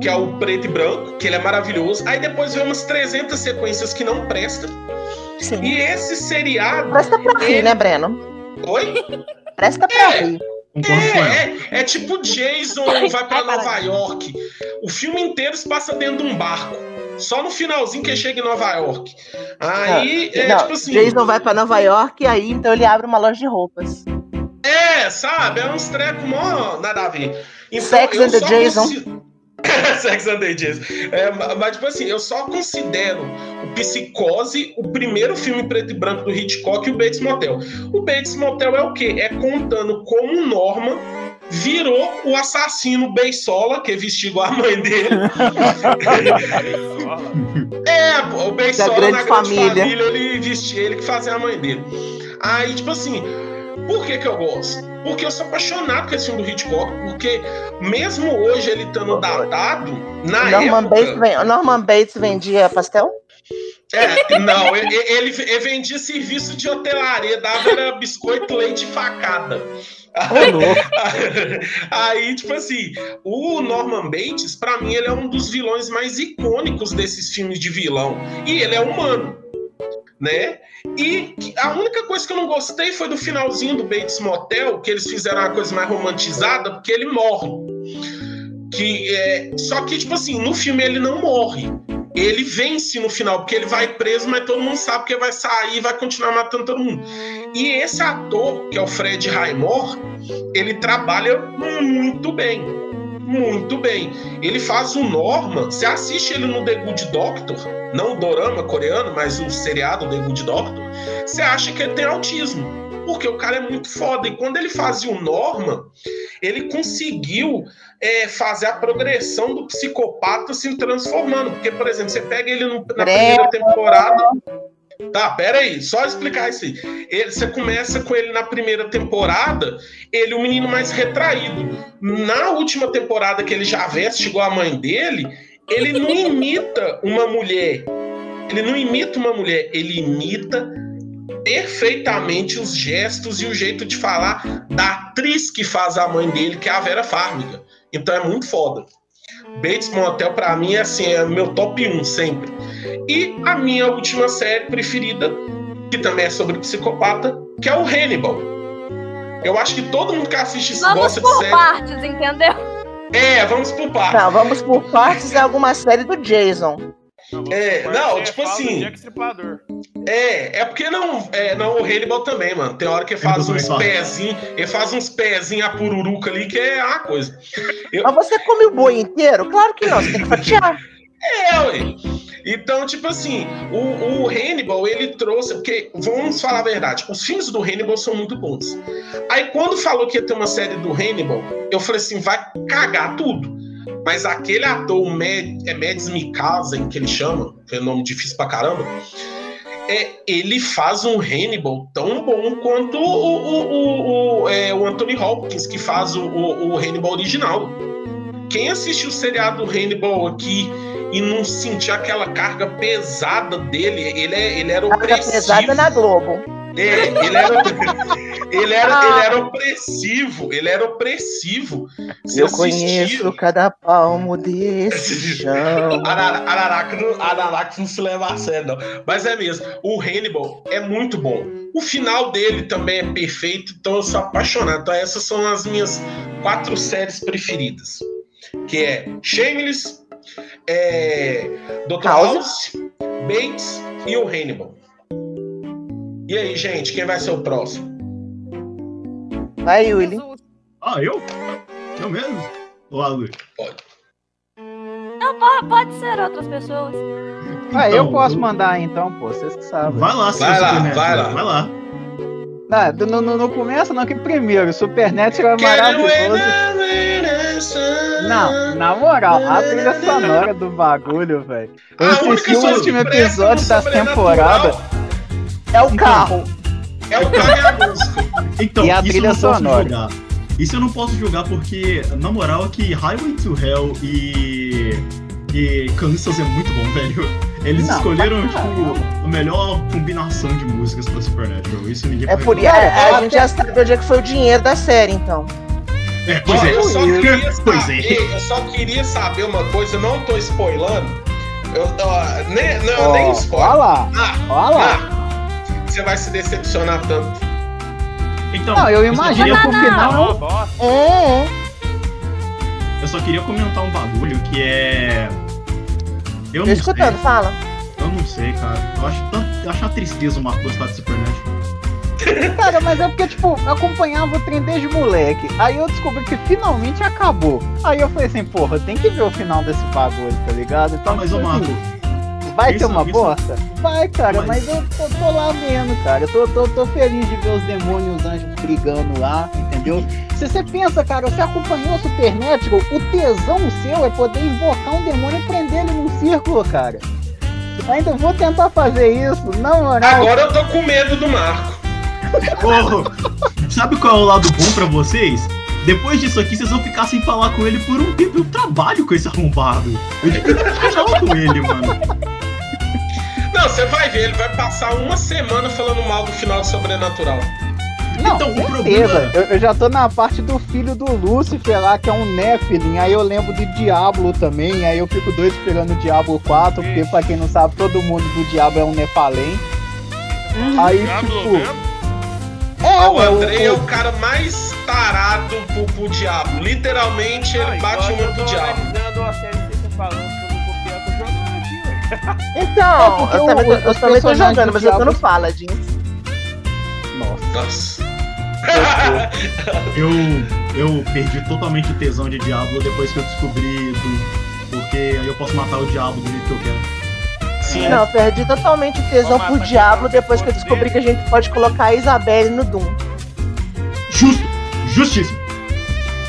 que é o preto e branco, que ele é maravilhoso. Aí depois veio umas 300 sequências que não prestam. Sim. E esse seriado. Presta pra rir, né, Breno? Oi? Presta pra é, rir. É, é, é, tipo Jason vai para Nova York. O filme inteiro se passa dentro de um barco. Só no finalzinho que ele chega em Nova York. Aí, não, é, não, tipo assim. Jason vai para Nova York e aí então ele abre uma loja de roupas. É, sabe? É uns trecos mó nada a ver. Então, Sex and the Jason. Consigo... <laughs> Sex and the Jason. É, mas, tipo assim, eu só considero o Psicose o primeiro filme preto e branco do Hitchcock e o Bates Motel. O Bates Motel é o quê? É contando como Norma virou o assassino Beisola, que igual a mãe dele. <laughs> é, o Beisola grande na grande família. família, ele vestia ele que fazia a mãe dele. Aí, tipo assim, por que que eu gosto? Porque eu sou apaixonado com esse filme do Hitchcock, porque mesmo hoje ele estando datado, na Norman época... Bates, Norman Bates vendia pastel? É, não, ele, ele, ele, vendia serviço de hotelaria, dava biscoito, leite e facada. Aí, tipo assim, o Norman Bates, para mim, ele é um dos vilões mais icônicos desses filmes de vilão. E ele é humano, né? E a única coisa que eu não gostei foi do finalzinho do Bates Motel, que eles fizeram uma coisa mais romantizada, porque ele morre. Que é... Só que, tipo assim, no filme ele não morre ele vence no final, porque ele vai preso, mas todo mundo sabe que ele vai sair e vai continuar matando todo mundo. E esse ator, que é o Fred Raimor, ele trabalha muito bem. muito bem. Ele faz o Norman, você assiste ele no The Good Doctor, não o dorama coreano, mas o seriado The Good Doctor, você acha que ele tem autismo. Porque o cara é muito foda. E quando ele fazia o Norman, ele conseguiu é, fazer a progressão do psicopata se transformando. Porque, por exemplo, você pega ele no, na primeira temporada. Tá, pera aí, só explicar isso aí. Ele, você começa com ele na primeira temporada, ele o menino mais retraído. Na última temporada que ele já veste igual a mãe dele, ele não imita uma mulher. Ele não imita uma mulher, ele imita perfeitamente os gestos e o jeito de falar da atriz que faz a mãe dele, que é a Vera Farmiga. Então é muito foda. Bates Motel para mim é assim, é meu top 1 sempre. E a minha última série preferida, que também é sobre psicopata, que é o Hannibal. Eu acho que todo mundo que assiste isso vamos gosta de série. Vamos por partes, entendeu? É, vamos por partes. Não, vamos por partes é alguma série do Jason. É, não, tipo assim. É, é porque não. É, não, o Hannibal também, mano. Tem hora que ele faz uns pezinhos. Ele faz uns pezinhos a pururuca ali, que é a coisa. Eu... Mas você come o boi inteiro? Claro que não, você tem que fatiar. <laughs> É, ué. Então, tipo assim, o, o Hannibal, ele trouxe. Porque, vamos falar a verdade, os filmes do Hannibal são muito bons. Aí, quando falou que ia ter uma série do Hannibal, eu falei assim: vai cagar tudo. Mas aquele ator, o é Mads Mikkelsen, que ele chama, que é nome difícil pra caramba, é, ele faz um Hannibal tão bom quanto o, o, o, o, é, o Anthony Hopkins, que faz o, o, o Hannibal original. Quem assistiu o seriado Hannibal aqui e não sentir aquela carga pesada dele, ele, é, ele era opressivo. Carga pesada na Globo. É, <laughs> ele era, ele, era, ele era opressivo, ele era opressivo. Você Eu conheço cada palmo desse <laughs> chão. Araraca não, Araraca não se leva a sério, não. Mas é mesmo, o Hannibal é muito bom. O final dele também é perfeito, então eu sou apaixonado. Então essas são as minhas quatro séries preferidas. Que é Shameless, é, Dr. House, House Bates e o Hannibal. E aí, gente, quem vai ser o próximo? Vai, Willy. Ah, eu? Eu mesmo? A Luiz? Pode. Não, pode, pode ser outras pessoas. Ah, então, eu posso eu... mandar então, pô, vocês que sabem. Vai lá, vai lá, vai lá. Vai lá. Não, não, não, não começa não, que primeiro, Supernatural é maravilhoso. Não, na moral, a trilha sonora do bagulho, velho. Eu assisti o último episódio da temporada. É o então, carro. É o carro e a música. Então, e a trilha sonora. Isso eu não posso julgar porque, na moral, é que Highway to Hell e. e Kansas é muito bom, velho. Eles não, escolheram, tá tipo, a melhor combinação de músicas pra Supernatural. Isso ninguém É por isso. É, a gente já sabe onde é que foi o dinheiro da série, então. É, pois é. Eu só, queria <laughs> saber, é. eu só queria saber uma coisa, eu não tô spoilando. Eu, uh, nem, não, oh, nem spoiler. Olha lá. Ah, olha lá. Ah, você vai se decepcionar tanto. Então, não, eu imagino que o final. É, é. Eu só queria comentar um bagulho que é. Eu não escutando, sei. fala. Eu não sei, cara. Eu acho, eu acho uma tristeza uma gostar de Supernatural. Cara, mas é porque, tipo, eu acompanhava o trem desde moleque. Aí eu descobri que finalmente acabou. Aí eu falei assim, porra, tem que ver o final desse bagulho, tá ligado? Então, ah, mas, ô, tipo assim, Marco, Vai isso, ter uma isso... bosta? Vai, cara, mas, mas eu tô, tô, lá vendo, cara. Eu tô, tô, tô feliz de ver os demônios e os anjos brigando lá, entendeu? Se você pensa, cara, você acompanhou o Supernatural, o tesão seu é poder invocar um demônio e prender ele num círculo, cara. Ainda vou tentar fazer isso, não, não. Agora eu tô com medo do Marco. oh, sabe qual é o lado bom pra vocês? Depois disso aqui, vocês vão ficar sem falar com ele por um tempo. Eu trabalho com esse arrombado. Eu devia ficar com ele, mano. Não, você vai ver, ele vai passar uma semana falando mal do final Sobrenatural. Não, então, certeza. o problema... eu, eu, já tô na parte do filho do Lúcifer lá, que é um Nephilim, aí eu lembro de Diablo também, aí eu fico doido esperando o Diablo 4, porque pra quem não sabe, todo mundo do Diablo é um Nepalém. Hum, aí, Diablo tipo... Mesmo? É, o Andrei é o cara mais tarado pro, pro diabo. Literalmente, ele bate uma pro diabo. Então, é eu, também, eu também tô jogando, mas eu tô no Paladins. Nossa. Nossa. eu, eu perdi totalmente o tesão de Diablo depois que eu descobri do. Porque aí eu posso matar o Diablo do jeito que eu quero. Sim, não, perdi totalmente o tesão por Diablo depois que eu descobri que a gente pode colocar a Isabelle no Doom. Justo, justíssimo.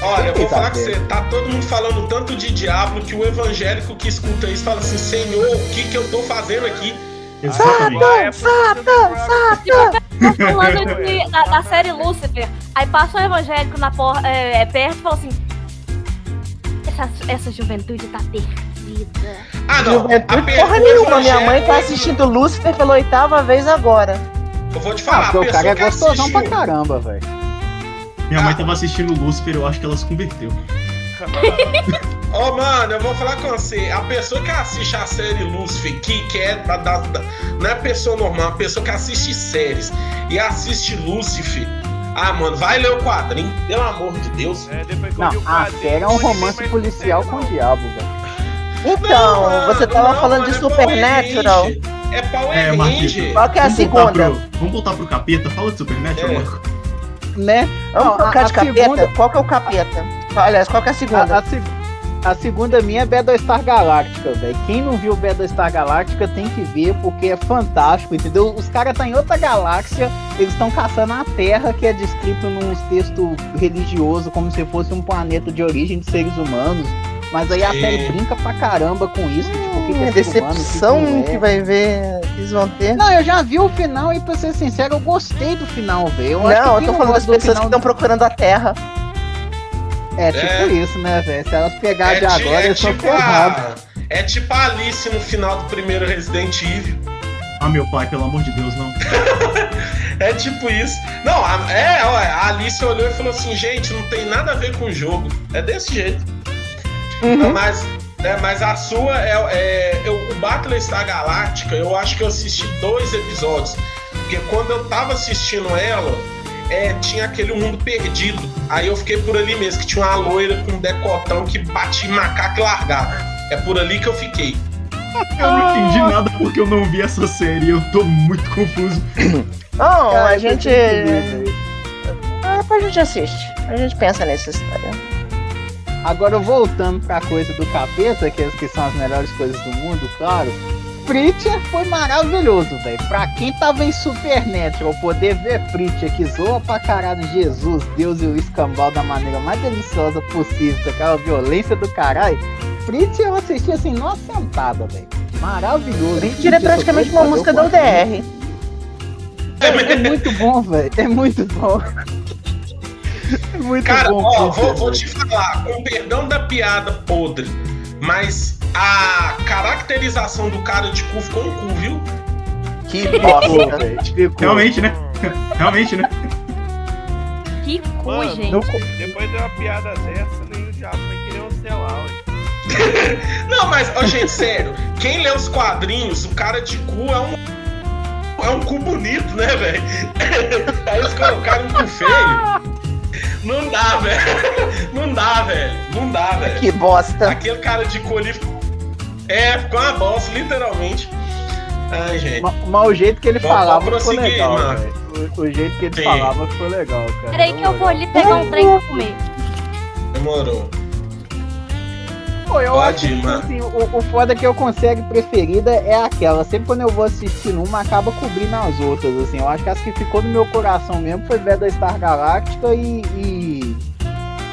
Olha, eu vou falar com você, tá todo mundo falando tanto de diabo que o evangélico que escuta isso fala assim, Senhor, o que que eu tô fazendo aqui? Sata, Sata, Sata! falando de, da, da, série Lúcifer, aí passa o evangélico na porra, é, é perto e fala assim, essa, essa juventude tá perdida. Ah, não. Juventude porra nenhuma, minha mãe tá assistindo Lúcifer pela oitava vez agora. Eu vou te falar, ah, o cara é gostosão assistiu... pra caramba, velho. Minha mãe tava assistindo Lúcifer, eu acho que ela se converteu. <laughs> Ó, oh, mano, eu vou falar com você. A pessoa que assiste a série Lúcifer, que, que é da, da, da, não é pessoa normal, é a pessoa que assiste séries e assiste Lúcifer. Ah, mano, vai ler o quadrinho, pelo amor de Deus. É, não, a série é um romance policial com o diabo, velho. Então, não, você tava não, falando mano, de é Supernatural. É Power é, Ranger. Qual que é a segunda? Pro, vamos voltar pro capeta? Fala de Supernatural, é né? Vamos trocar de capeta? Segunda... Qual que é o capeta? Aliás, qual que é a segunda? A, a, a segunda minha é Battlestar Galactica, velho. Quem não viu Battlestar Galactica tem que ver, porque é fantástico, entendeu? Os caras estão tá em outra galáxia, eles estão caçando a Terra, que é descrito num texto religioso, como se fosse um planeta de origem de seres humanos. Mas aí a série brinca pra caramba com isso, tipo, o que, que é decepção humano, que, que, é. vai ver que eles vão ter. Não, eu já vi o final e pra ser sincero, eu gostei do final, velho. Não, eu tô falando das pessoas que estão procurando a Terra. É tipo é... isso, né, velho? Se elas pegarem é de agora, é eles tipo ferrados. É tipo a Alice no final do primeiro Resident Evil. Ah, meu pai, pelo amor de Deus, não. <laughs> é tipo isso. Não, a, é, ó, a Alice olhou e falou assim, gente, não tem nada a ver com o jogo. É desse jeito. Uhum. Mas, né, mas a sua é, é eu, o Battlestar Galáctica, eu acho que eu assisti dois episódios. Porque quando eu tava assistindo ela, é, tinha aquele mundo perdido. Aí eu fiquei por ali mesmo, que tinha uma loira com um decotão que batia em macaco e largava. É por ali que eu fiquei. Eu não entendi nada porque eu não vi essa série. Eu tô muito confuso. <coughs> Não, a gente. Ah, depois a gente assiste. A gente pensa nessa história. Agora, voltando pra coisa do capeta, que, que são as melhores coisas do mundo, claro. Preacher foi maravilhoso, velho. Pra quem tava em Supernatural, poder ver Preacher que zoa pra caralho Jesus, Deus e o escambau da maneira mais deliciosa possível, com aquela violência do caralho. Preacher eu assisti assim, numa sentada, velho. Maravilhoso. Preacher é praticamente uma música da UDR. É, é muito bom, velho. É muito bom. <laughs> Muito Cara, bom, ó, vou, vou, te falar, com perdão da piada podre, mas a caracterização do cara de cu ficou um cu, viu? Que bosta, velho. Realmente, né? <laughs> Realmente, né? Que cu, Mano, gente. Depois de uma piada dessa, nem o diabo vai querer um celular, <laughs> Não, mas, ó, gente, sério, quem lê os quadrinhos, o cara de cu é um. É um cu bonito, né, velho? Aí eles colocaram um cu feio. Não dá, velho. Não dá, velho. Não dá, velho. Que bosta. Aquele cara de coli. É, ficou uma bosta, literalmente. Ai, gente. Mas, o jeito que ele Vamos falava ficou legal, o, o, jeito que ele Sim. falava ficou legal, cara. Peraí que eu vou ali pegar um trem pra comer. Demorou. Pô, eu Pode, acho que assim, o, o foda que eu consigo preferida é aquela. Sempre quando eu vou assistir uma, acaba cobrindo as outras, assim. Eu acho que as que ficou no meu coração mesmo foi Beda Star Galactica e, e,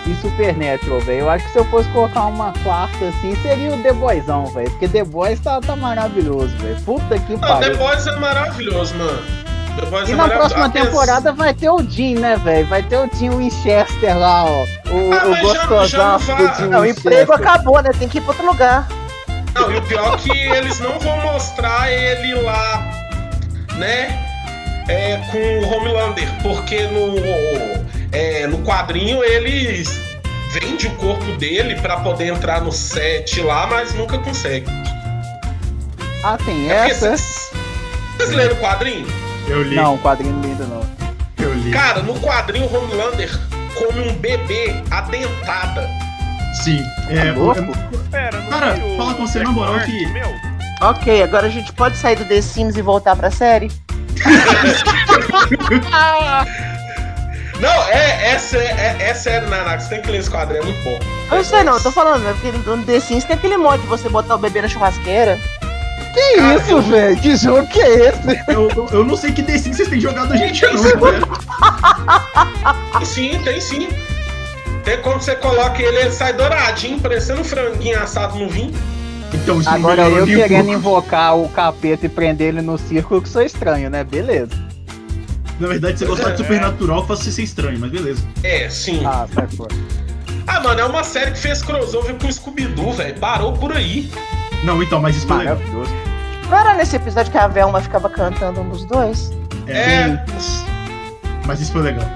e Supernatural, velho. Eu acho que se eu fosse colocar uma quarta, assim, seria o The Boyzão, velho. Porque The Boys tá, tá maravilhoso, velho. Puta que pariu. The Boys é maravilhoso, mano. E na próxima temporada vai ter o Jim, né, velho? Vai ter o Jim Winchester lá, ó. O, ah, o gostosão do Jim Não, o emprego acabou, né? Tem que ir pra outro lugar. Não, e o pior é que eles não vão mostrar ele lá, né? É, com o Homelander, porque no, é, no quadrinho eles vende o corpo dele para poder entrar no set lá, mas nunca consegue. Ah, tem é essa? Vocês leram o quadrinho? Eu li. Não, o quadrinho ainda não. Eu li. Cara, no quadrinho Homelander come um bebê adentada. Sim. É, é... Pera, Cara, fala com você na moral que. Meu. Ok, agora a gente pode sair do The Sims e voltar pra série? <laughs> Não, é, é, sério, é, é sério, Nanax, você tem que ler esse quadro, é muito bom. Eu não sei não, eu tô falando, né? Porque no The Sims tem aquele mod de você botar o bebê na churrasqueira. Que Cara, isso, eu... velho? Que jogo que é esse? Eu, eu, eu não sei que The Sims vocês têm jogado gente, não, velho. Tem sim, tem sim. Tem quando você coloca ele, ele sai douradinho, parecendo um franguinho assado no vinho. Então, Agora eu querendo invocar o capeta e prender ele no círculo que sou estranho, né? Beleza. Na verdade, você gostar é, de Supernatural que faz você ser estranho, mas beleza. É, sim. Ah, sai fora. Ah, mano, é uma série que fez crossover com o Scooby-Doo, velho. Parou por aí. Não, então, mas isso foi legal. Não era nesse episódio que a Velma ficava cantando um dos dois? É. é. Mas isso foi legal.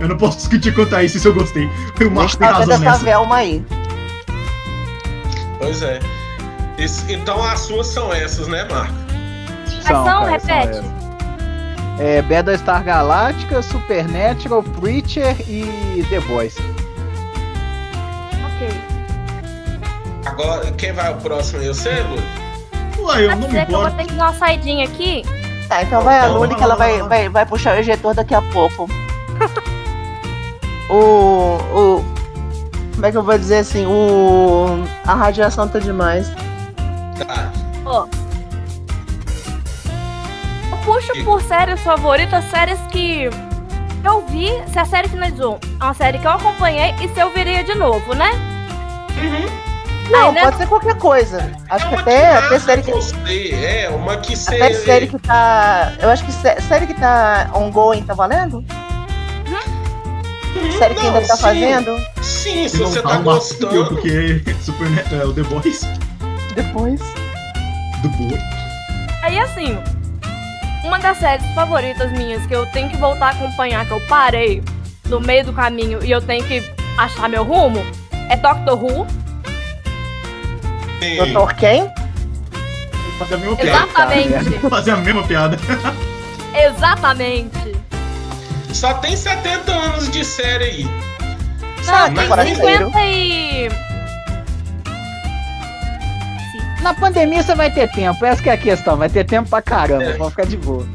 Eu não posso discutir contar isso se eu gostei. O Marco tem razão nessa. Velma aí. Pois é. Esse, então as suas são essas, né, Marco? São, cara, repete. São é, Battlestar Galactica, Supernatural, Preacher e The Boys. Agora, quem vai o próximo? Eu sei, Lu? Ué, eu não me importo. eu vou ter que dar uma saidinha aqui. Tá, então vai a Luli que ela vai, vai, vai puxar o ejetor daqui a pouco. <laughs> o, o. Como é que eu vou dizer assim? O. A radiação tá demais. Tá. Ó. Oh puxo por séries favoritas, séries que eu vi, se a série finalizou, é uma série que eu acompanhei e se eu viria de novo, né? Uhum. Não, né? pode ser qualquer coisa. Acho é que até, até série que. Gostei. É, uma que série. Até série que tá. Eu acho que sé... série que tá ongoing tá valendo? Uhum. Série que não, ainda tá sim. fazendo? Sim, se você tá gostando. Porque Super é o The Boys. The Boys. The Boys. Aí assim, uma das séries favoritas minhas que eu tenho que voltar a acompanhar, que eu parei no meio do caminho e eu tenho que achar meu rumo, é Doctor Who. Doutor quem? Fazer a mesma piada. Exatamente. <laughs> Fazer a mesma piada. Exatamente. Só tem 70 anos de série aí. Não, tem 50 e... Na pandemia você vai ter tempo, essa que é a questão, vai ter tempo pra caramba, é. vamos ficar de boa.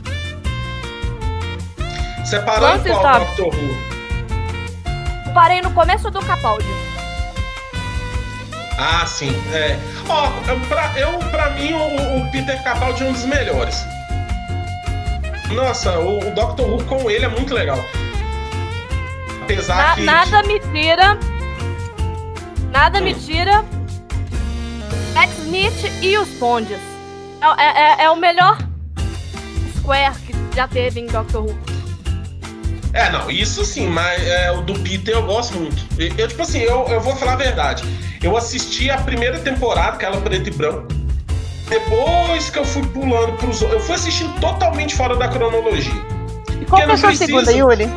Você parou em qual. Doctor Who? Parei no começo do Capaldi. Ah, sim. É. Ó, pra, eu, pra mim, o, o, Peter Capaldi é um dos melhores. Nossa, o, o Doctor Who com ele é muito legal. Apesar Na, que. Nada me tira. Nada hum. me tira Matt Smith e os Pondes. É, é, é, o melhor Square que já teve em Doctor Who. É, não, isso sim, mas é, o do Peter eu gosto muito. Eu, tipo assim, eu, eu vou falar a verdade. Eu assisti a primeira temporada, aquela preto e branco. Depois que eu fui pulando pros. Eu fui assistindo totalmente fora da cronologia. E qual que é a sua segunda, Yuri?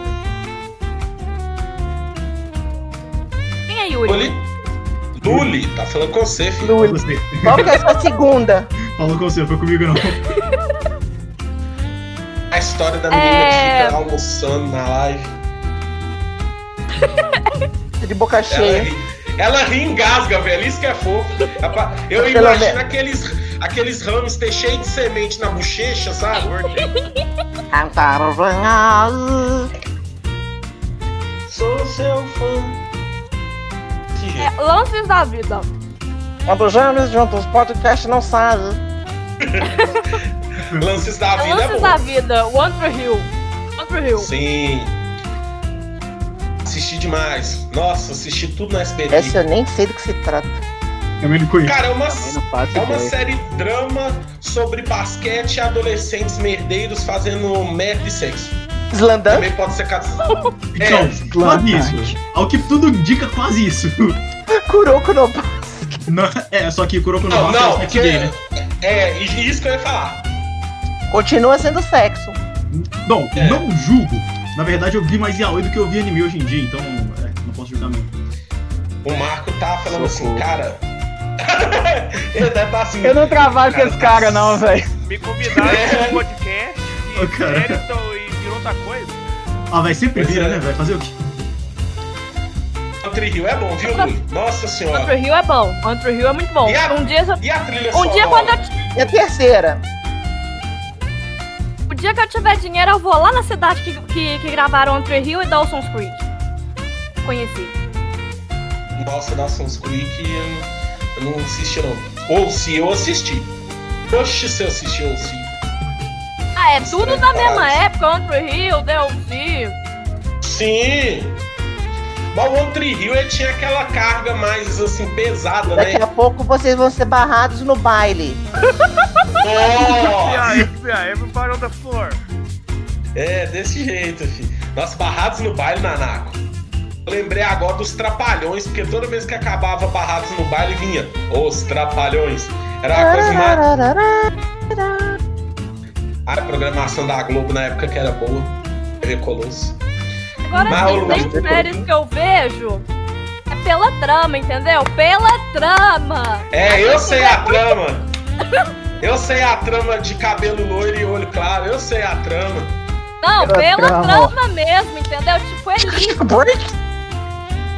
Quem é Yuri? Yuri? Luli, tá falando com você, filho. Luli. Qual que é a sua segunda? <laughs> Falou com você, foi comigo não. <laughs> A história da menina é... que fica almoçando na live. <laughs> De boca cheia. Ela ri, ela ri e engasga, velho. Isso que é fofo. Eu imagino aqueles, aqueles hamster cheios de semente na bochecha, sabe? Cantaram Sou seu fã. É, lances da vida. Quando gêmeos juntos, podcast não sabe. <laughs> lances da vida. Lances é da vida, One Tree Hill. One Tree Hill. Sim. Assisti demais. Nossa, assisti tudo na SBT. Essa eu nem sei do que se trata. Eu me conheço. Cara, é uma, é uma série drama sobre basquete e adolescentes merdeiros fazendo merda e sexo. Slandan? Também pode ser casado. <laughs> Então, é, quase isso. Ao que tudo indica, quase isso. <laughs> Kuroko no não, É, só que Kuroko no não, é gay, né? É, isso que eu ia falar. Continua sendo sexo. Não, é. não julgo. Na verdade, eu vi mais yaoi do que eu vi anime hoje em dia, então é, não posso julgar mesmo. O Marco tá falando Socorro. assim, cara. <laughs> Ele deve tá assim. Eu não trabalho cara, com esse tá cara, não, velho. Me convidaram é. um <laughs> podcast e, oh, sério, outra coisa. Ah, vai sempre pois vira, é. né? Vai fazer o quê? Country Hill é bom, viu, Nossa senhora. Country Hill é bom. Country Hill é muito bom. E a, um dia, e a trilha Um dia quando eu... E a terceira? O dia que eu tiver dinheiro, eu vou lá na cidade que, que, que gravaram Entre Hill e Dawson's Creek. Conheci. Nossa, Dawson's Creek eu não assisti não. Ou se eu assisti. Oxe, se eu assisti ou se. Ah, é tudo da mesma época, Entre Hill, DLC. Sim. Mas o One Hill ele tinha aquela carga mais assim pesada, Daqui né? Daqui a pouco vocês vão ser barrados no baile. FBI, FBI, everybody on the floor. É, desse jeito, filho. Nós barrados no baile, Nanaco. Eu lembrei agora dos trapalhões, porque toda vez que acabava barrados no baile vinha os trapalhões. Era a coisa mais. A programação da Globo na época que era boa. TV Colosso. Agora sim, tem séries que eu vejo é pela trama, entendeu? Pela trama! É, eu sei a trama. <laughs> Eu sei a trama de cabelo loiro e olho claro. Eu sei a trama. Não, Pela pela trama. trama mesmo, entendeu? Tipo, Elite.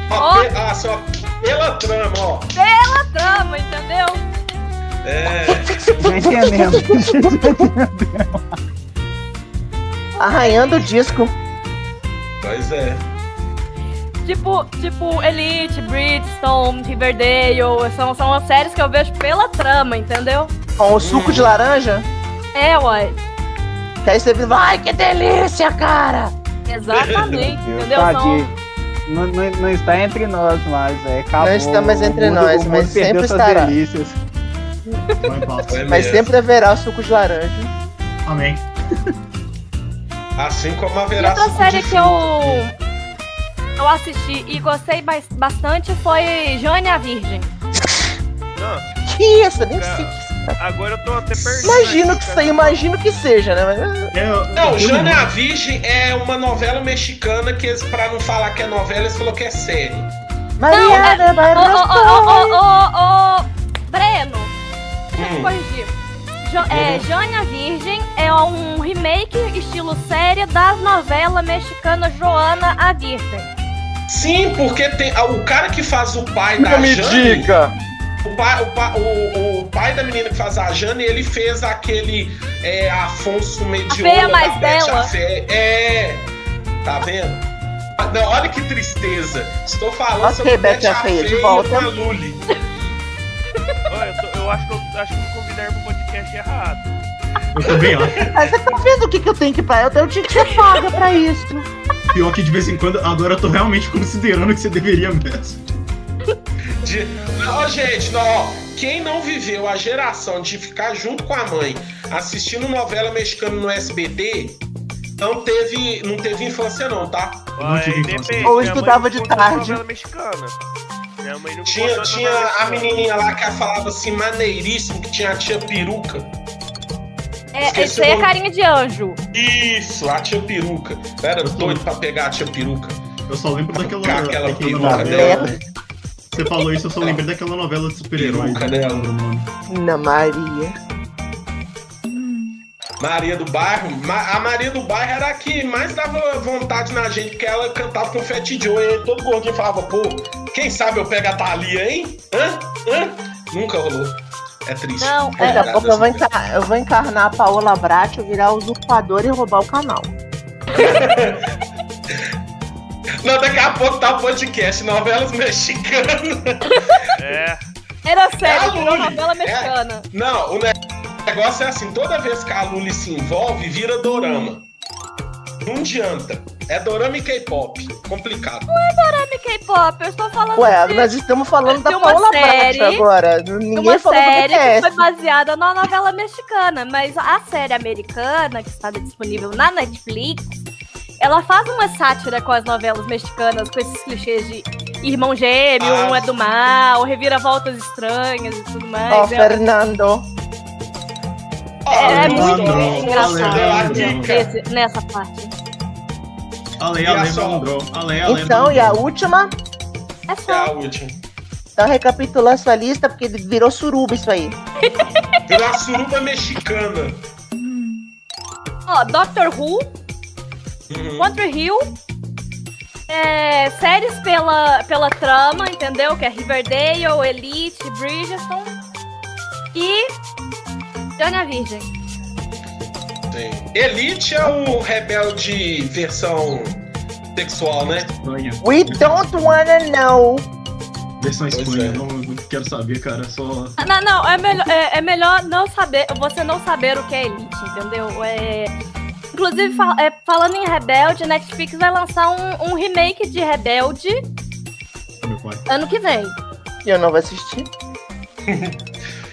Ó, Ó. pe- ah, só pela trama, ó. Pela trama, entendeu? É. Entendendo. <laughs> Arranhando o disco. Pois é. Tipo, tipo, Elite, Bridgestone, Riverdale, são, são as séries que eu vejo pela trama, entendeu? Com o suco de laranja. É, uai. Que aí você vira, ai que delícia, cara! <laughs> Exatamente, entendeu? Tadinho. Não, não, não está entre nós mais, é. Acabou. Não está mais entre mundo- nós, mas sempre estará. delícias. Mas sempre haverá o suco de laranja. Amém. Assim como E haverá outra suco série que eu, eu assisti e gostei bas- bastante foi Jane a Virgem. Não, Que isso, eu nem sei. é. agora eu tô até perdido. Imagino que aí, imagino que seja, né? Mas, É, eu- Não, eu- Jane a Virgem é uma novela mexicana que, eles, pra não falar que é novela, eles falaram que é série. Mariana vai Ô, ô, ô, ô, ô, ô, Breno, deixa eu te Hum. corrigir. Jo, é, Uhum. Jane a Virgem é um remake estilo série da novela mexicana Joana a Virgem. Sim, porque tem ah, o cara que faz o pai da Não me Jane. diga. O pai, o, pai, o, o pai da menina que faz a Jane, ele fez aquele é, Afonso Mediola. feia mais da bela. a Fé. É. Tá vendo? Não, olha que tristeza. Estou falando Ok, sobre Betty a Feia, de volta. a Lully. Eu, acho que eu acho que me convidaram pro podcast errado. Eu também acho. Mas <laughs> você tá vendo o que, que eu tenho que pagar? Eu tenho que ser paga pra isso. Pior que de vez em quando, agora eu tô realmente considerando que você deveria mesmo. De... Não, gente, não, ó, quem não viveu a geração de ficar junto com a mãe assistindo novela mexicana no SBT, não teve, não teve infância não, tá? Eu não tive infância. Ou estudava de tarde. novela mexicana. Tinha, tinha a mexicana. menininha lá que falava assim, maneiríssimo, que tinha a tia peruca. É, isso aí é carinha de anjo. Isso, a tia peruca. Eu era doido pra pegar a tia peruca. Eu só lembro daquela, daquela peruca novela. dela. Você falou isso, eu só lembrei daquela novela de super-heróis. Peruca dela. Ana Maria. Maria do Bairro. A Maria do Bairro era a que mais dava vontade na gente, porque ela cantava com Fat Joe. E todo gordinho falava, pô, quem sabe eu pego a Thalia, hein? Hã? Hã? Nunca rolou. É triste. Não, Daqui é, a pouco eu vou, encar- eu vou encarnar a Paola Bracho, virar usurpador e roubar o canal. <laughs> Não, daqui a pouco tá o podcast, novelas mexicanas. É, era É a sério, virou Lully. novela É. mexicana. Não, o ne- negócio é assim, toda vez que a Lully se envolve, vira dorama. Não adianta. É dorama e K-pop. Complicado. Dorama K-pop, eu estou falando Ué, de, nós estamos falando da Tem uma Paola série- agora. de Ninguém uma falou do série que foi baseada numa novela mexicana, mas a série americana, que está disponível na Netflix, ela faz uma sátira com as novelas mexicanas, com esses clichês de irmão gêmeo, Ah. um é do mal, reviravoltas estranhas e tudo mais. Ó, É- Fernando. É, Alejandro, muito engraçado esse- nessa parte. Ale, E a Alejandro. Ale, Alejandro. Então, e a última? É É a só. última. Então, recapitulando sua lista, porque virou suruba isso aí. <laughs> Virou a suruba mexicana. Ó, Doctor Who, Uhum. Country Hill, é, séries pela, pela trama, entendeu? Que é Riverdale, Elite, Bridgestone e Jane a Virgem. tem. Elite é o rebelde versão sexual, né? We don't wanna know. Versão Espanha, é. não, não, quero saber, cara. Só. Não, não, é melhor, é, é, melhor não saber, você não saber o que é Elite, entendeu? É. Inclusive, fal é, falando em Rebelde, Netflix vai lançar um, um remake de Rebelde ano que vem. E eu não vou assistir. <laughs>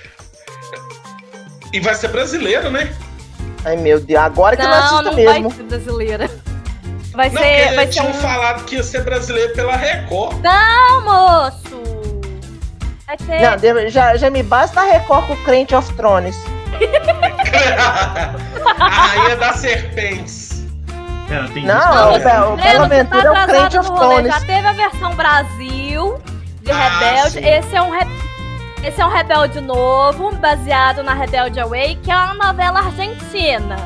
e vai ser brasileiro, né? Ai meu Deus, agora que não, eu não assisto não mesmo. Vai ser brasileira. Vai não, ser. Vai tinham um... falado que ia ser brasileiro pela Record. Não, moço! Vai ser. Não, já, já me basta a Record com o Crente of Thrones. a rainha das serpentes. Tem não, o, o Bela Aventura tá é o Crente of Thrones. Já teve a versão Brasil de ah, Rebelde. Sim. Esse é um re... Esse é um Rebelde novo, baseado na Rebelde Away, que é uma novela argentina.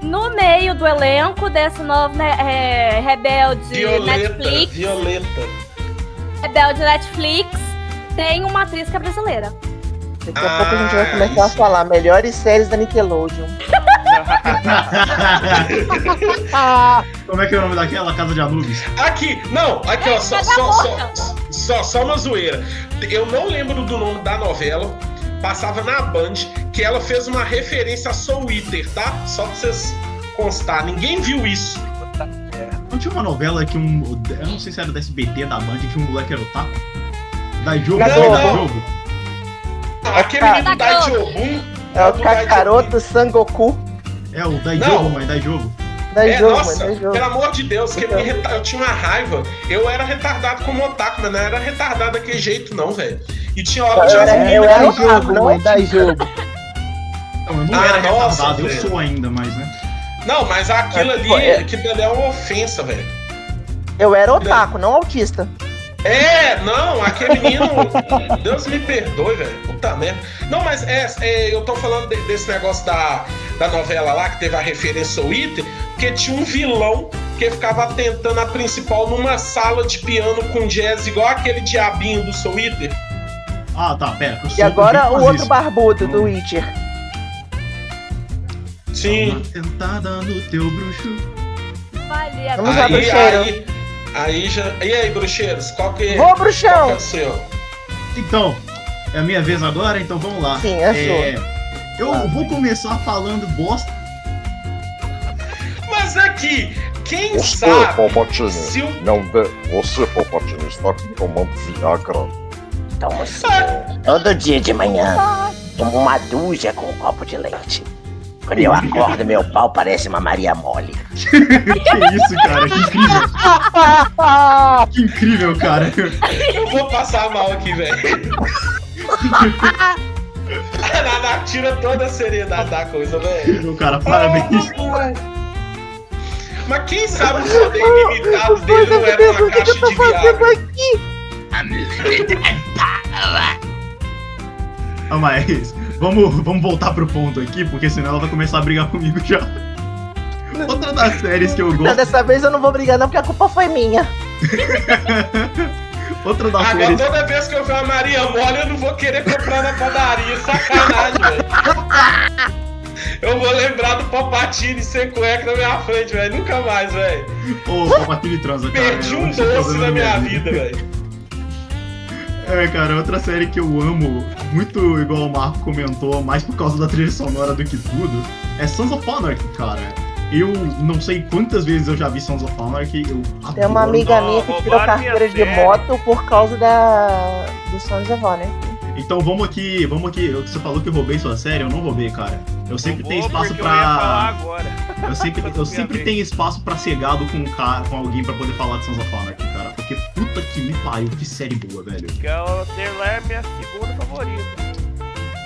No meio do elenco desse novo né, é, Rebelde Violeta, Netflix. Violeta. Rebelde Netflix tem uma atriz que é brasileira. Daqui a ah, pouco a gente vai começar isso. a falar melhores séries da Nickelodeon. <laughs> <laughs> Como é que é o nome daquela? Casa de Anubis? Aqui, não, aqui ó, só, só, só, só, só uma zoeira. Eu não lembro do nome da novela, passava na Band, que ela fez uma referência a Soul Eater, tá? Só pra vocês constar. Ninguém viu isso. Não tinha uma novela que um. Eu não sei se era da SBT da Band, que um moleque era o taco? Da jogo, não, não. jogo. Aquele menino da Jobun. É o Kakaroto Sangoku. É o Daijogo, mãe, Daijogo. É, nossa, mãe, pelo amor de Deus, que me reta... eu tinha uma raiva. Eu era retardado como otaku, mas não era retardado daquele jeito, não, velho. E tinha hora que eu era, eu era otaku, não, mãe, Daijogo. Não, eu não ah, era nossa, retardado, eu sou ainda, mas, né? Não, mas aquilo ali, é. aquilo ali é uma ofensa, velho. Eu era otaku, não autista. É, não, aquele menino. Deus me perdoe, velho. Puta merda. Não, mas é, é, eu tô falando de, desse negócio da, da novela lá, que teve a referência ao Iter, porque tinha um vilão que ficava tentando a principal numa sala de piano com jazz, igual aquele diabinho do Eater. Ah, tá, pera. E agora o outro isso. barbudo do Witcher. Sim. Uma tentada no teu bruxo. Vamos lá, bruxeiro. Aí, Aí já. E aí, bruxeiros? Qual que, Vou, bruxão! Qual que é o seu? Então, é a minha vez agora, então vamos lá. Sim, é, é Eu ah, vou começar falando bosta. Mas aqui, quem você, sabe. Palpatine, se o... não de... Você, Palpatine, está tomando Viagra. Toma sim. Todo dia de manhã, tomo uma dúzia com um copo de leite. Quando eu acordo, meu pau parece uma Maria Mole. que isso, cara? Que incrível. que incrível, cara. Eu vou passar mal aqui, velho. <laughs> A Naná tira toda a seriedade da coisa, velho. cara, parabéns. Mas quem sabe o poder ilimitado dele não era uma caixa de viagem. Ah, mas vamos, vamos voltar pro ponto aqui, porque senão ela vai começar a brigar comigo já. Outra das séries que eu gosto. Dessa vez eu não vou brigar, não, porque a culpa foi minha. <laughs> Outra das Agora, séries. toda vez que eu ver uma Maria Mole, eu não vou querer comprar na padaria. Sacanagem, velho. <laughs> Eu vou lembrar do Papatini sem cueca na minha frente, velho. Nunca mais, velho. Ô, Papatini transa, cara. Perdi um doce na minha vida, velho. É, cara, outra série que eu amo, muito igual o Marco comentou, mais por causa da trilha sonora do que tudo, é Sons of Anarchy, cara. Eu não sei quantas vezes eu já vi Sons of Anarchy, eu adoro. Tem uma amiga minha que tirou carteira de moto por causa da do Sons of Anarchy. Então vamos aqui, vamos aqui. Você falou que eu roubei sua série, eu não roubei, cara. Eu sempre tenho espaço pra. Eu, eu sempre, <laughs> eu sempre tenho espaço pra ser gado com, um cara, com alguém pra poder falar de Sons of Anarchy, cara. Porque puta que me pariu, que série boa, velho. Que ela é minha segunda favorita.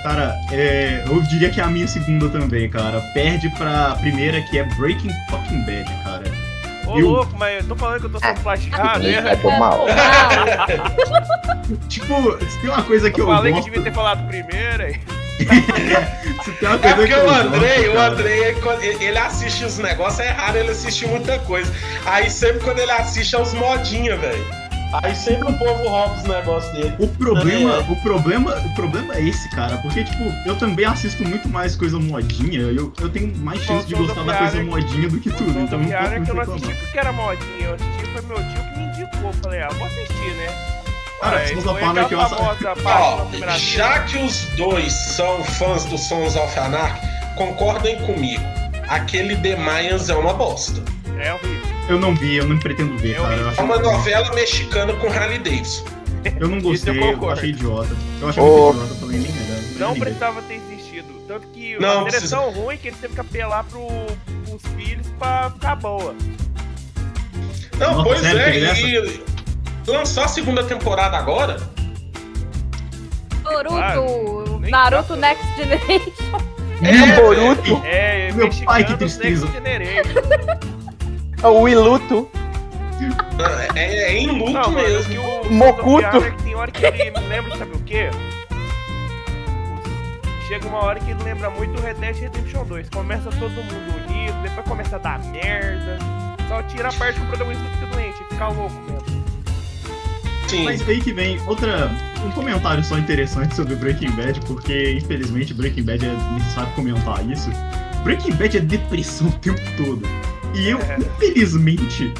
Cara, é, eu diria que é a minha segunda também, cara. Perde pra primeira, que é Breaking Fucking Bad, cara. Ô, eu... louco, mas eu tô falando que eu tô sendo plagiado, né? É do mal. <laughs> tipo, se tem uma coisa que eu, eu falei gosto... que devia ter falado primeiro aí. <laughs> se tem uma coisa é porque que eu o Andrei, gosto, o Andrei, ele assiste os negócios, é raro ele assistir muita coisa. Aí sempre quando ele assiste é os modinha, velho. Aí sempre o povo rouba os negócios dele. O problema, é. o problema, o problema é esse, cara, porque tipo, eu também assisto muito mais coisa modinha, eu, eu tenho mais chance de gostar da coisa modinha do que tudo, então não é que eu não assisti porque era modinha, eu assisti foi meu tio que me indicou, falei, ah, vou assistir, né? Cara, é, Sons of Anarchy é uma Já que os dois são fãs do Sons of Anarchy, concordem comigo. Aquele The Mayans é uma bosta. É. Eu não vi, eu não pretendo ver, é cara. É uma novela mexicana com Harley Davidson. <laughs> Eu não gostei, eu, eu, achei idiota. Eu achei oh. muito idiota, falei nem melhor. Não precisava ter existido. Tanto que não, a direção precisa... ruim que ele teve que apelar pro, pros filhos pra ficar boa. Não, Nossa, pois sério, é, e lançou a segunda temporada agora. Boruto, ah, Naruto Next Generation. É, Boruto? É, é meu pai que tristeza. É o Iluto. É, é, é em luto Não, mesmo. Que o, Mokuto. É que tem hora que ele lembra, sabe o quê? Chega uma hora que ele lembra muito o Red Dead Redemption 2. Começa todo mundo unido, depois começa a dar merda. Só tira a parte que o protagonista fica doente, fica louco mesmo. Sim. Mas aí que vem outra. Um comentário só interessante sobre Breaking Bad, porque infelizmente Breaking Bad é necessário comentar isso. Breaking Bad é depressão o tempo todo. E eu, é. infelizmente,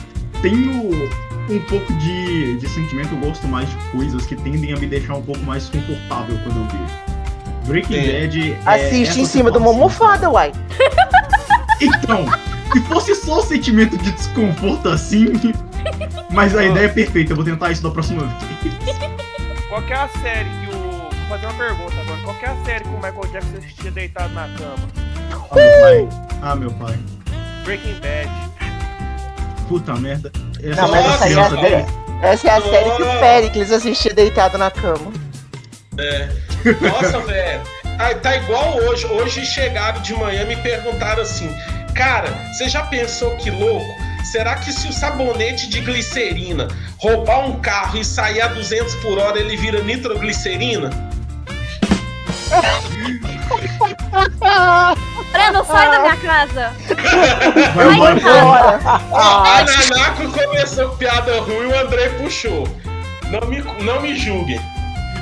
tenho um pouco de, de sentimento, eu gosto mais de coisas que tendem a me deixar um pouco mais confortável quando eu vejo. Breaking é. Bad. É Assiste em cima de uma almofada, uai. <laughs> Então, se fosse só o sentimento de desconforto assim, <laughs> mas a ideia é perfeita, eu vou tentar isso da próxima vez. Qual é a série que o. Vou fazer uma pergunta agora. Qual é a série que o Michael Jackson assistia deitado na cama? Ah, meu pai. Ah, meu pai. Breaking Bad. Puta merda. Essa Não, mas essa, é a, dele? essa é a série que o Pericles assistia deitado na cama. É. Nossa, <laughs> velho. Ah, tá igual hoje. Hoje chegaram de manhã e me perguntaram assim: Cara, você já pensou que louco? Será que se o sabonete de glicerina roubar um carro e sair a 200 por hora, ele vira nitroglicerina? <laughs> Breno, sai da minha casa! Vai embora! A Nanako começou com piada ruim e o André puxou. Não me, não me julguem.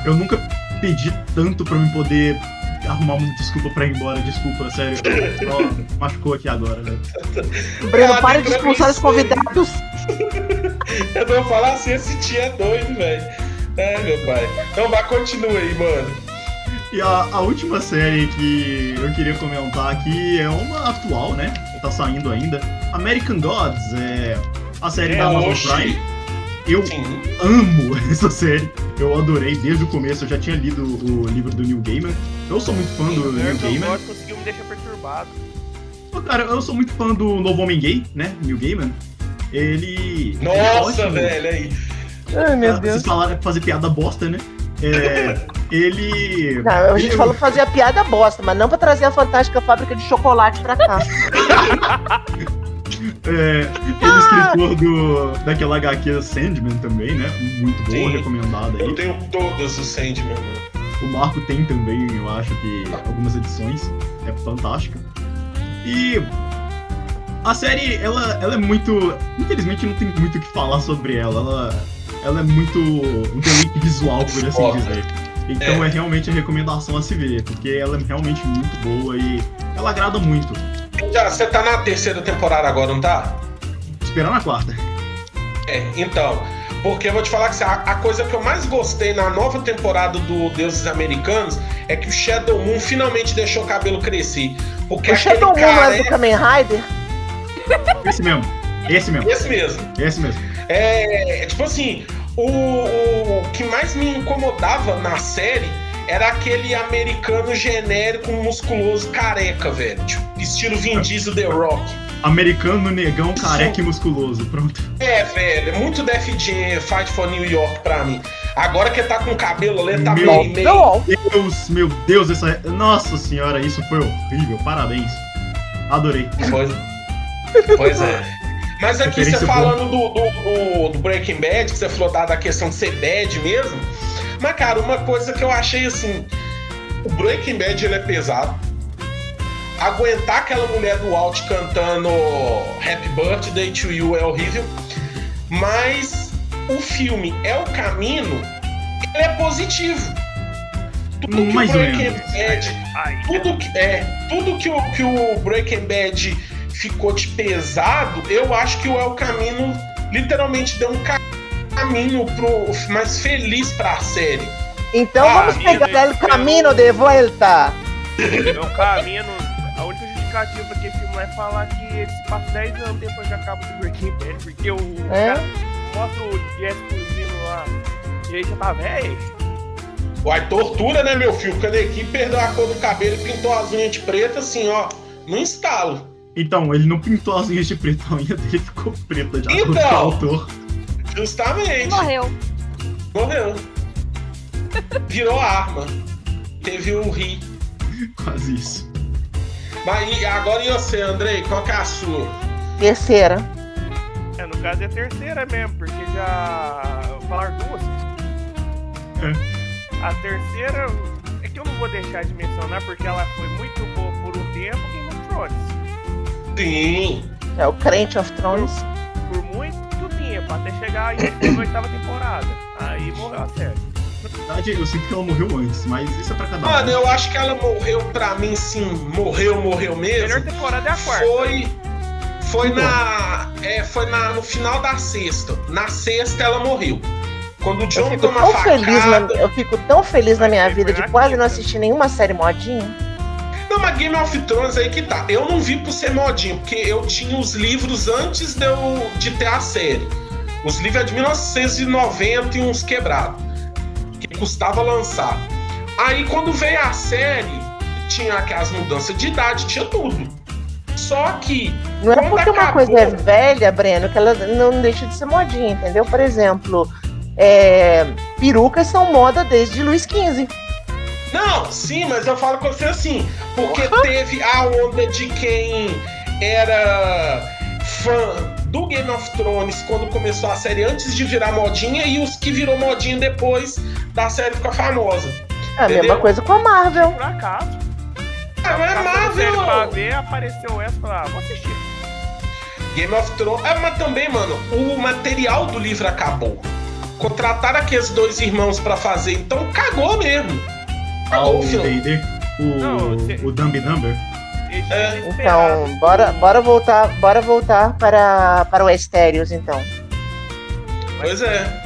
Eu nunca pedi tanto pra me poder arrumar uma desculpa pra ir embora. Desculpa, sério. <laughs> Só machucou aqui agora, velho. Breno, para de expulsar os convidados. <laughs> eu vou falar assim, esse tio é doido, velho. É, meu pai. Então vai, continua aí, mano. E a, a, última série que eu queria comentar aqui é uma atual, né? Tá saindo ainda. American Gods, é a série é, da Amazon Prime. Eu Sim. amo <laughs> essa série. Eu adorei desde o começo. Eu já tinha lido o livro do Neil Gaiman. Eu sou muito fã Sim, do Neil Gaiman. conseguiu me deixar perturbado. Cara, eu sou muito fã do Novo Homem Gay, né? Neil Gaiman. Ele. Nossa, ele é velho, aí. Ai, meu Deus. Vocês falaram fazer piada bosta, né? É, <laughs> ele. Não, a gente ele... falou fazer a piada bosta, mas não pra trazer a fantástica fábrica de chocolate pra cá. <laughs> É, ele é escritor do, daquela HQ Sandman também, né? Muito boa, Sim, recomendada aí. Eu tenho todas os Sandman. O Marco tem também, eu acho que algumas edições. É fantástica. E a série, ela, ela é muito. Infelizmente não tem muito o que falar sobre ela. Ela, ela é muito um deleite visual, por assim dizer. Então é. é realmente a recomendação a se ver, porque ela é realmente muito boa e ela agrada muito. Já, você tá na terceira temporada agora, não tá? Esperando a quarta. É, então. Porque eu vou te falar que a, a, coisa que eu mais gostei na nova temporada do Deuses Americanos é que o Shadow Moon finalmente deixou o cabelo crescer. Porque o Shadow Moon não é do Kamen Rider? Esse mesmo. Esse mesmo. Esse mesmo. Esse mesmo. É, é tipo assim, o, o que mais me incomodava na série era aquele americano genérico, musculoso, careca, velho. Tipo, estilo Vin Diesel The Rock. Americano, negão, careca e musculoso, pronto. É, velho, é muito Def Jam, Fight for New York pra mim. Agora que tá com o cabelo ali, tá meu meio, meio... Deus, meu Deus, essa... Nossa senhora, isso foi horrível, parabéns. Adorei. Pois, pois é. Mas aqui você falando do, do, do, Breaking Bad, que você falou da, da questão de ser bad mesmo, mas, cara, uma coisa que eu achei assim: o Breaking Bad ele é pesado. Aguentar aquela mulher do Alt cantando Happy Birthday to You é horrível. Mas o filme é o caminho, ele é positivo. Tudo que mais o Breaking. Bad, Aí, tudo que, é, tudo que o, que o Breaking Bad ficou de pesado, eu acho que o El Camino literalmente deu um ca- caminho pro, mais feliz pra série. Então Ah, vamos pegar o ele caminho de volta. é um caminho. A única justificativa pra aquele filme é falar que ele se passa 10 anos depois que acaba do Breaking Bad, porque o É? cara mostra o Jess fugindo lá e aí já tá velho. Uai, tortura, né, meu filho? Quando a equipe perdeu a cor do cabelo e pintou as unhas de preto, assim, ó, no instalo. Então, ele não pintou as unhas de preto, a unha dele ficou preta de acordo Então. com o autor. Justamente. Morreu. Morreu. Virou arma. Teve um ri. Quase isso. Mas e agora e você, Andrei? Qual que é a sua? Terceira. É, no caso é a terceira mesmo, porque já. Falar duas. A terceira é que eu não vou deixar de mencionar porque ela foi muito boa por um tempo Game of Thrones. Sim. É o Crente of Thrones. Por muito tempo, até chegar aí na oitava temporada. Aí morreu a série. Na verdade, eu sinto que ela morreu antes, mas isso é pra cada Mano, um. eu acho que ela morreu pra mim, sim. Morreu, morreu A melhor mesmo. temporada é a quarta. Foi. Foi na. É, foi na, no final da sexta. Na sexta ela morreu. Quando o Eu John fico toma tão facada. feliz na, eu fico tão feliz na minha vida de quase não assistir nenhuma série modinha. Não, mas Game of Thrones aí que tá. Eu não vi por ser modinho, porque eu tinha os livros antes de, eu, de ter a série. Os livros é de 1990 e uns quebrados. Que custava lançar. Aí quando veio a série, tinha aquelas mudanças de idade, tinha tudo. Só que. Não é porque uma acabou- coisa é velha, Breno, que ela não deixa de ser modinha, entendeu? Por exemplo, é, perucas são moda desde Luiz XV. Não, sim, mas eu falo com você assim, porque teve a onda de quem era fã do Game of Thrones quando começou a série antes de virar modinha e os que virou modinha depois da série ficar famosa. É a mesma coisa com a Marvel. Por acaso. Ah, mas é série pra Marvel! ver, apareceu essa e falei, ah, vou assistir. Game of Thrones. É, mas também, mano, o material do livro acabou. Contrataram aqueles dois irmãos pra fazer, então cagou mesmo. Cagou o o. D&D, Dumb Number. É. Então, bora, bora voltar, bora voltar para, para o Estérios, então. Pois é.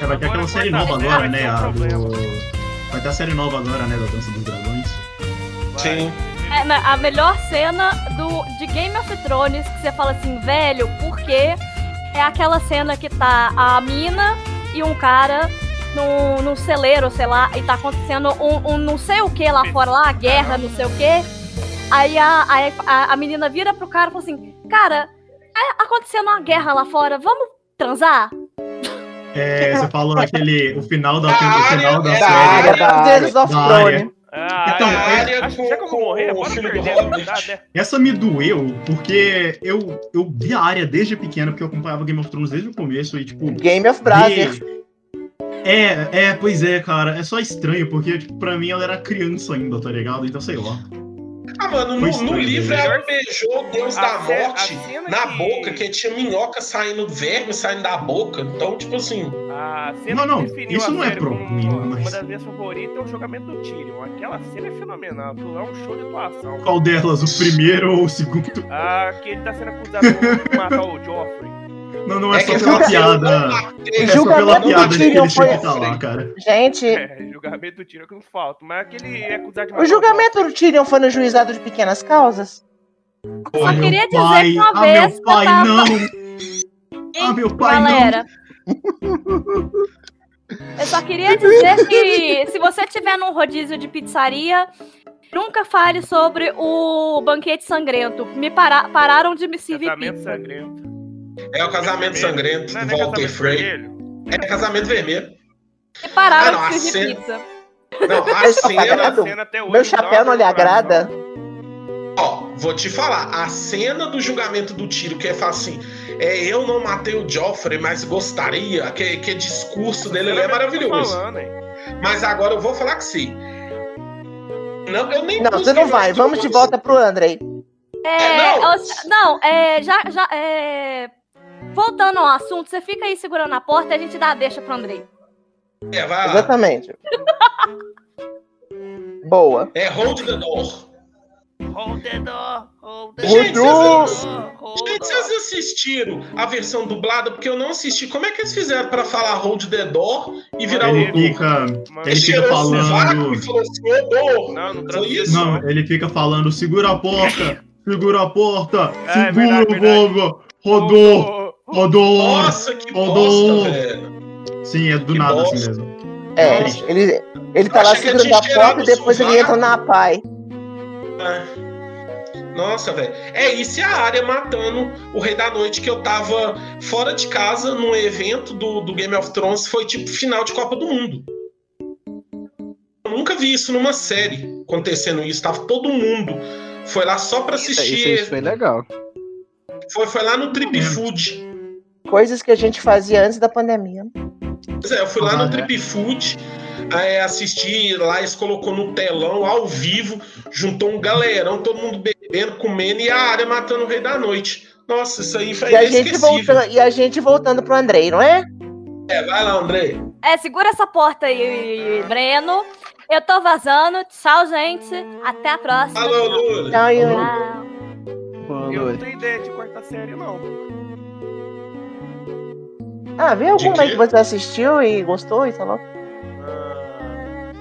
É, vai ter aquela série nova agora, né? um A do... Vai ter a série nova agora, né? Da Dança dos Dragões. Sim. É, mas a melhor cena do, de Game of Thrones que você fala assim, velho, por quê? É aquela cena que tá a mina e um cara num, num celeiro, sei lá, e tá acontecendo um, um não sei o que lá fora, lá, a guerra, não sei o que. Aí a, a, a menina vira pro cara e fala assim, cara, é acontecendo uma guerra lá fora, vamos transar? É, você falou aquele... O final da, Da o final da área, Da série. área, da of da área. Ah, Então, é, é- área acho que morrer, bora perder né? Essa me doeu porque eu, eu vi a área desde pequena, porque eu acompanhava Game of Thrones desde o começo e, tipo... Game of Brothers. Ver- É, é, pois é, cara. É só estranho, porque, tipo, pra mim ela era criança ainda, tá ligado? Então, sei lá. Ah, mano, no, no livro né? ela beijou o Deus A da morte na que- boca, que tinha minhoca saindo, verme saindo da boca. Então, tipo assim. Não, não, isso não é série pro- como mas- Uma das minhas favoritas é o jogamento do Tyrion. Aquela cena é fenomenal, aquilo é um show de atuação. Qual delas? O primeiro ou o segundo? Ah, que ele tá sendo acusado de matar o Joffrey. Não, não é, só que pela piada. Ele É só pela julgamento do piada de que ele foi- tá lá, cara. Gente, É, julgamento do Tyrion que não falta. Mas aquele é acusado de o julgamento do Tyrion foi no juizado de pequenas causas? Só Ah, meu queria dizer pai, que uma ah, vez meu eu pai, tava- não! Hein, <laughs> Ah, meu pai, não! Galera. Eu só queria dizer que se você tiver num rodízio de pizzaria, nunca fale sobre o banquete sangrento. Me para- pararam de me servir Casamento pizza. sangrento. É o casamento sangrento Não é do Walter Frey. vermelho? É casamento vermelho. Me pararam Ah, não, de a cena- pizza. Não, a <laughs> cena. cena até hoje Meu chapéu não lhe agrada? Ó, vou te falar, a cena do julgamento do tiro, que é fala assim, é, eu não matei o Joffrey, mas gostaria, que, que discurso dele ele é maravilhoso. falando? Mas agora eu vou falar que sim. Não, eu nem Não, você não vai. Vamos de volta pro Andrei. É, É, não. eu- não, é, já, já, é, voltando ao assunto, você fica aí segurando a porta e a gente dá a deixa pro Andrei. É, vai lá. Exatamente. Boa. É hold the door. Hold the door, hold the Gente, vocês, gente, vocês assistiram a versão dublada? Porque eu não assisti. Como é que eles fizeram pra falar hold the door e virar Ele o fica, ele fica falando. e falou assim, door. Não, não Foi isso? Não, ele fica falando, segura a porta, segura a porta, É, segura verdade, o. Bobo, rodou, rodou. Nossa, que Rodou. bosta, velho. Sim, é do Que nada bosta. assim mesmo. É, Nossa. ele, ele tá lá segurando a porta e depois ele entra na pai. É. Nossa, velho. É isso e a área matando o Rei da Noite, que eu tava fora de casa num evento do, do Game of Thrones, foi tipo final de Copa do Mundo. Eu nunca vi isso numa série acontecendo isso. Tava todo mundo. Foi lá só pra Isso, isso, assistir. isso foi legal. Foi, foi lá no Trip É. Food. Coisas que a gente fazia antes da pandemia. Pois é, eu fui lá no Ah, né? Trip Food, é, assisti lá, eles colocou no telão, ao vivo, juntou um galerão, todo mundo bebendo, comendo, e a área matando o Rei da Noite. Nossa, isso aí foi E a, gente voltando, e a gente voltando pro Andrei, não é? É, vai lá, André. É, segura essa porta aí, Breno. Eu tô vazando. Tchau, gente. Até a próxima. Alô, Lula. Tchau. Boa Eu não tenho ideia de quarta série, não. Ah, vê alguma De aí que você assistiu e gostou e falou? Ah,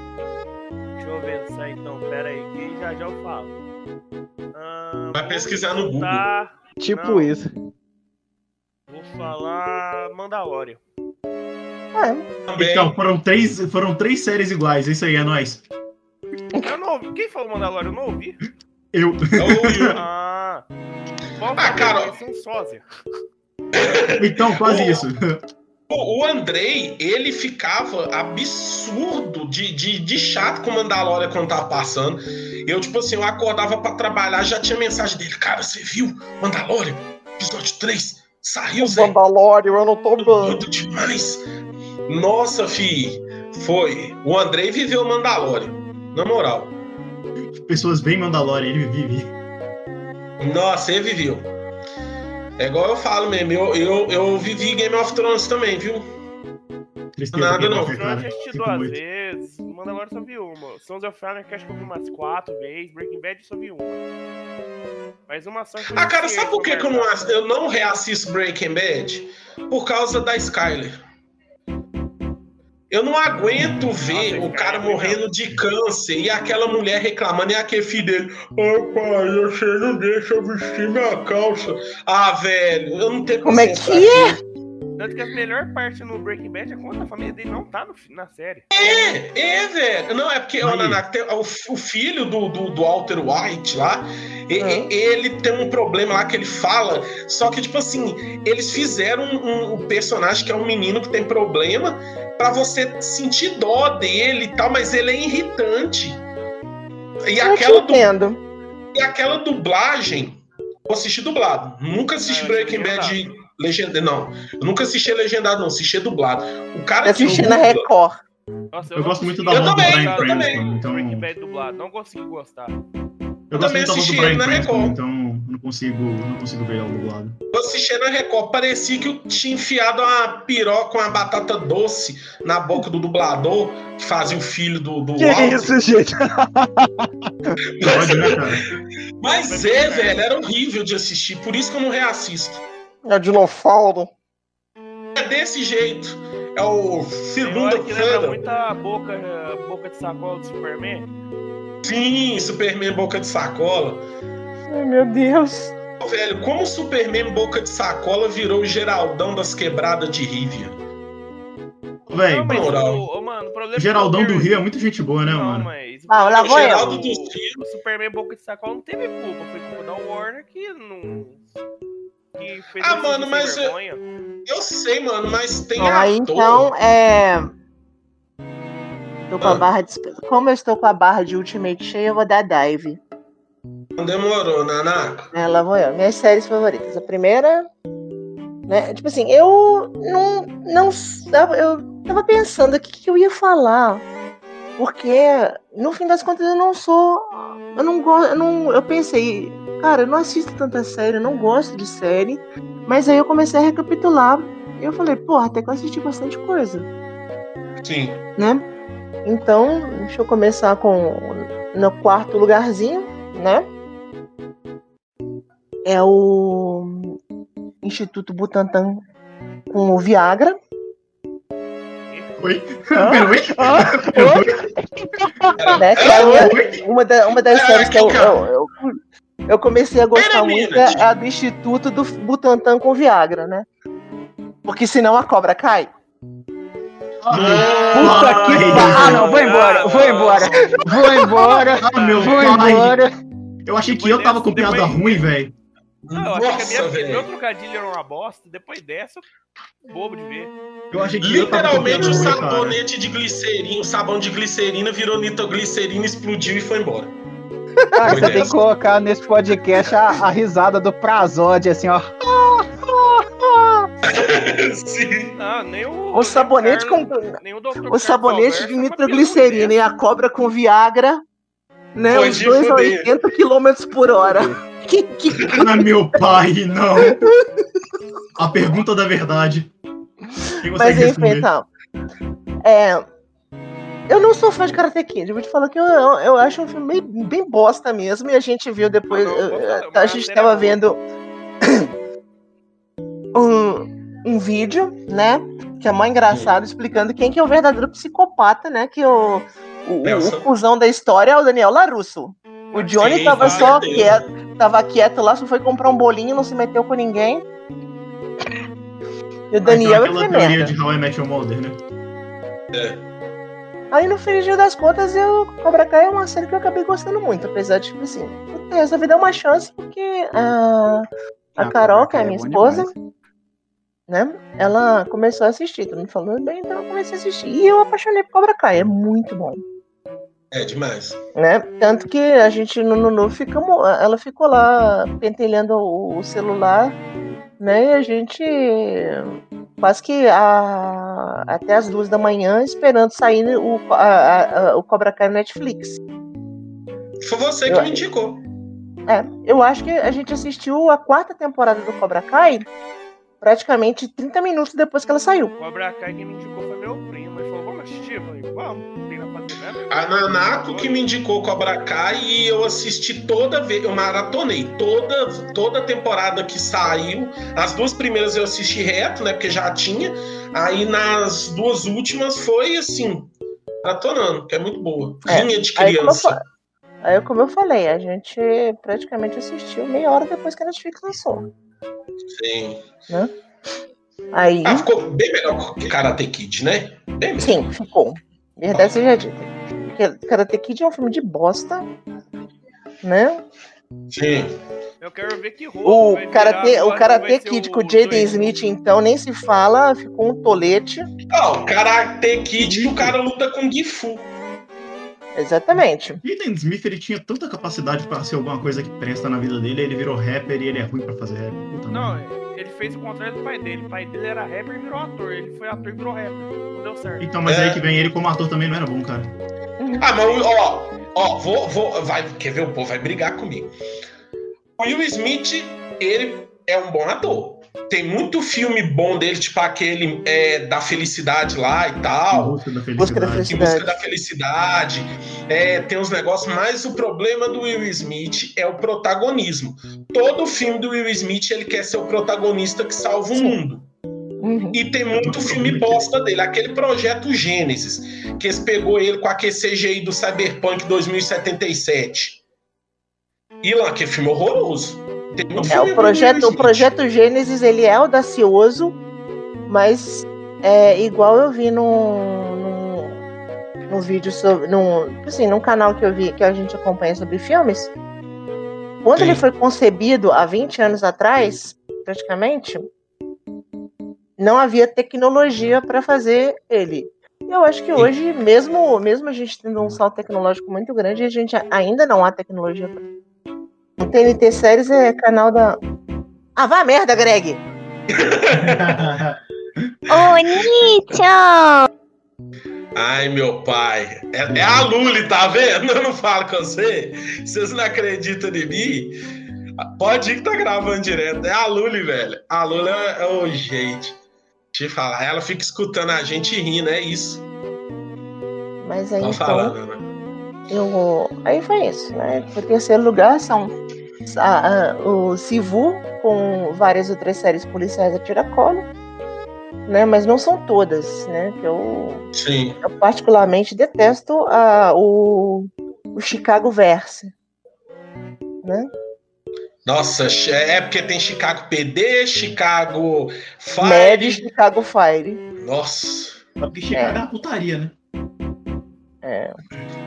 deixa eu pensar então, pera aí, que já já eu falo. Ah, Vai pesquisar no Google. Tipo Não. isso. vou falar Mandalorian. É, Também. Então, foram três, foram três séries iguais, isso aí, é nóis. Eu não ouvi. Quem falou Mandalorian? Eu não ouvi. Eu. Ô, Ah. Qual Ah, cara, Eles são sósia. Então, quase Ô. isso. O, o Andrei, ele ficava absurdo de, de, de chato com o Mandalorian quando tava passando. Eu, tipo assim, eu acordava pra trabalhar, já tinha mensagem dele. Cara, você viu? Mandalorian, episódio 3, saiu, Zé. Mandalorian, eu não tô. Doido demais. Nossa, fi. Foi. O Andrei viveu o Mandalorian. Na moral. Pessoas bem Mandalorian, ele vive. Nossa, ele viveu. É igual eu falo mesmo, eu, eu, eu vivi Game of Thrones também, viu? Tristeza, Nada, Game não. of Eu já assisti duas muito. vezes. Mandalorian só vi uma. Sons of Anarchy acho que eu vi umas quatro vezes. Breaking Bad só vi uma. Mas uma só que eu Ah, cara, sabe por que, que eu, não, eu não reassisto Breaking Bad? Por causa da Skyler. Eu não aguento ver Nossa, o cara é morrendo de câncer e aquela mulher reclamando e aquele filho dele. Ai, pai, você não deixa eu vestir minha calça. Ah, velho, eu não tenho Como é que é? Tanto que a melhor parte no Breaking Bad é quando a família dele não tá no, na série. É, é, velho. Não, é porque tem- o, o filho do, do, do Walter White lá, e- Hum. e- ele tem um problema lá que ele fala. Só que, tipo assim, eles fizeram um, um- um personagem que é um menino que tem problema pra você sentir dó dele e tal, mas ele é irritante. E Eu te aquela, du- entendo. e aquela dublagem, eu assisti dublado. Nunca assisti Ah, Breaking assisti Bad legendado. Não, eu nunca assisti legendado, não, assisti dublado. O cara Eu que assisti na dubla- Record. Nossa, Eu não gosto muito da Eu voz do também, Brian eu também. Cranston, então. Bad dublado, não consegui gostar. Eu gosto também assisti ele na Cranston, Record. então não consigo, não consigo ver ele dublado. Eu assisti na Record, parecia que eu tinha enfiado uma piroca, uma batata doce na boca do dublador, que fazia o filho do, do Walter. gente? Pode, né, cara? Mas é, velho, era horrível de assistir, por isso que eu não reassisto. É o Dinossauro. É desse jeito. É o hora que lembra feira. muito a boca, a boca de sacola do Superman. Sim, Superman Boca de Sacola. Ai, meu Deus. Velho, como o Superman Boca de Sacola virou o Geraldão das quebradas de não, mas moral. o, mano, o o Geraldão é que do o- Rio é muita gente boa, né, não, mano? mas. Ah, lá O vou eu. Rios. O Superman Boca de Sacola não teve culpa, foi culpa da Warner que não. Que fez Ah, mano, mas eu- vergonha. Eu sei, mano, mas tem ator. então é. Tô com Ah. a barra de. Como eu estou com a barra de Ultimate cheia, eu vou dar dive. Não demorou, Nanaco. É, lá vou eu. Minhas séries favoritas. A primeira. Né, tipo assim, eu não. não eu tava pensando o que eu ia falar. Porque, no fim das contas, eu não sou. Eu não gosto. Eu, não, eu pensei, cara, eu não assisto tanta série, eu não gosto de série. Mas aí eu comecei a recapitular e eu falei, porra, até que eu assisti bastante coisa. Sim. Né? Então, deixa eu começar com no quarto lugarzinho, né? É o Instituto Butantan com o Viagra. Oi? Ah, Oi? ah, né, é uma, da, uma das séries que eu, eu, eu, eu comecei a gostar muito é a do Instituto do Butantan com Viagra, né? Porque senão a cobra cai. Puta que pariu. Ah, não, vou embora, vou embora. Vou embora. Ah, meu vou embora. Eu achei que eu tava com piada ruim, velho. Não, eu achei que a minha, meu trocadilho era uma bosta. Depois dessa, bobo de ver. Eu achei que Literalmente o sabonete de glicerina, o sabão de glicerina virou nitroglicerina, explodiu e foi embora. Foi você tem que colocar nesse podcast a, a risada do Prazode, assim, ó. <laughs> Sim. Ah, nem o. O sabonete com. Nem o. O sabonete de Carlos nitroglicerina e a cobra com Viagra, né? Foi os dois a fuder. 80 km por hora. Que, que... <laughs> Ah, meu pai, não. A pergunta da verdade. Mas enfim, então. É, eu não sou fã de Karate Kid. Eu vou te falar que eu, eu, eu acho um filme bem, bem bosta mesmo. E a gente viu depois. Não, não, mas a gente tava vendo <coughs> um, um vídeo, né? Que é mó engraçado, explicando quem que é o verdadeiro psicopata, né? Que o, o, Nelson. o cuzão da história é o Daniel Larusso. O Johnny Sim, tava só quieto, tava quieto lá, só foi comprar um bolinho, não se meteu com ninguém. E o Daniel Ah, é então é teoria de How I Met Your Mother, né? Aí no final das contas, eu Cobra Kai é uma série que eu acabei gostando muito, apesar de, tipo assim, eu resolvi dar uma chance porque a, a Ah, Carol, Cobra que é a minha é bom esposa, né, ela começou a assistir, todo mundo falando bem, então eu comecei a assistir. E eu apaixonei por Cobra Kai, é muito bom, É demais. né? Tanto que a gente no Nunu ficamos, ela ficou lá pentelhando o, o celular, né, e a gente quase que a, até as duas da manhã esperando sair o, a- a- o Cobra Kai no Netflix. Foi você que Eu- me indicou. É, eu acho que a gente assistiu a quarta temporada do Cobra Kai praticamente 30 minutos depois que ela saiu. Cobra Kai quem me indicou foi meu primo. Ele falou, vamos assistir? Eu falei, vamos, A Nanako que me indicou Cobra Kai e eu assisti toda vez, eu maratonei toda toda temporada que saiu. As duas primeiras eu assisti reto, né, porque já tinha. Aí nas duas últimas foi assim, maratonando, que é muito boa. É, Linha de Aí como, eu, criança. aí, como eu falei, a gente praticamente assistiu meia hora depois que a Netflix lançou. Sim. Aí, Ah, ficou bem melhor que Karate Kid, né? Bem melhor. sim, ficou. Verdade seja dita. Porque Karate Kid é um filme de bosta, né? Sim. Eu quero ver que roupa O Karate, o que Karate Kid o com o Jaden. Smith, então, nem se fala, ficou um tolete. Ó, Karate Kid que o cara luta com Gifu. Exatamente. Ethan Smith, ele tinha tanta capacidade pra ser alguma coisa que presta na vida dele, ele virou rapper e ele é ruim pra fazer rap. Puta Não, merda. Ele fez o contrário do pai dele. O pai dele era rapper e virou ator. Ele foi ator e virou rapper. Não deu certo. Então, mas É. aí que vem ele como ator também não era bom, cara. Ah, mas o- ó, ó, vou, vou, vai, quer ver o povo vai brigar comigo. O Will Smith, ele é um bom ator. Tem muito filme bom dele, tipo aquele é, da felicidade lá e tal. Busca da Busca da felicidade. Em busca da felicidade. É, tem uns negócios, mas o problema do Will Smith é o protagonismo. Todo filme do Will Smith ele quer ser o protagonista que salva o mundo. Uhum. E tem muito filme bosta dele. Aquele projeto Gênesis, que eles pegou ele com aquele CGI do Cyberpunk 2077. E lá, que filme horroroso. É, o projeto, o projeto Gênesis, ele é audacioso, mas é igual eu vi num, num, num vídeo sobre. Num, assim, num canal que eu vi que a gente acompanha sobre filmes. Quando Sim. ele foi concebido há 20 anos atrás, praticamente, não havia tecnologia para fazer ele. E eu acho que Sim. hoje, mesmo, mesmo a gente tendo um salto tecnológico muito grande, a gente ainda não há tecnologia pra o TNT Séries é canal da. Ah, vá a merda, Greg! <laughs> Ô, Nietzsche! Ai, meu pai. É, é a Luli, tá vendo? Eu não falo com você. Vocês não acreditam em mim? Pode ir que tá gravando direto. É a Luli, velho. A Luli é, é o jeito. Te falar, ela fica escutando a gente rindo, é isso. Mas aí então, falar, eu aí foi isso, né? O terceiro lugar são a, a, o Sivu com várias outras séries policiais a tiracolo, né? Mas não são todas, né? Que eu, Sim. eu particularmente detesto a, o, o Chicago Verse, né? Nossa, é porque tem Chicago PD, Chicago Fire. Mad Chicago Fire. Nossa. Porque Chicago é, é uma putaria, né? É.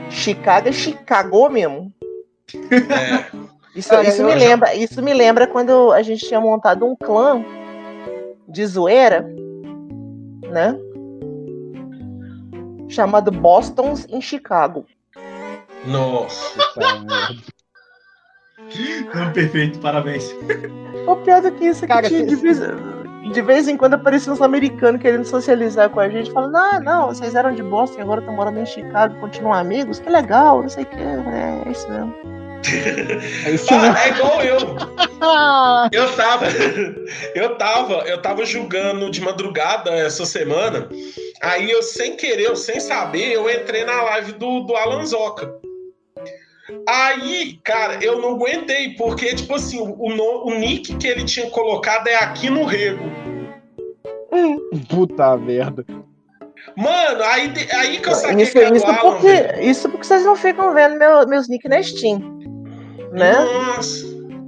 Chicago é Chicago mesmo. É. Isso, isso me lembra, isso me lembra quando a gente tinha montado um clã de zoeira, né? Chamado Bostons em Chicago. Nossa. Não, <laughs> perfeito, parabéns. O pior do que isso, é que tinha, de vez em quando apareciam uns americanos querendo socializar com a gente, falando, ah, não, vocês eram de Boston e agora estão morando em Chicago, continuam amigos, que legal, não sei o que. É, é isso mesmo. É, isso ah, é igual eu. <laughs> Eu tava, eu tava, eu tava julgando de madrugada essa semana. Aí eu, sem querer, eu, sem saber, eu entrei na live do, do Alan Zoca. Aí, cara, eu não aguentei, porque, tipo assim, o, o, o nick que ele tinha colocado é aqui no rego. Hum. Puta merda. Mano, aí, aí que eu saquei isso, que era isso, Alan, porque, isso porque vocês não ficam vendo meu, meus nick na Steam. Né? Nossa.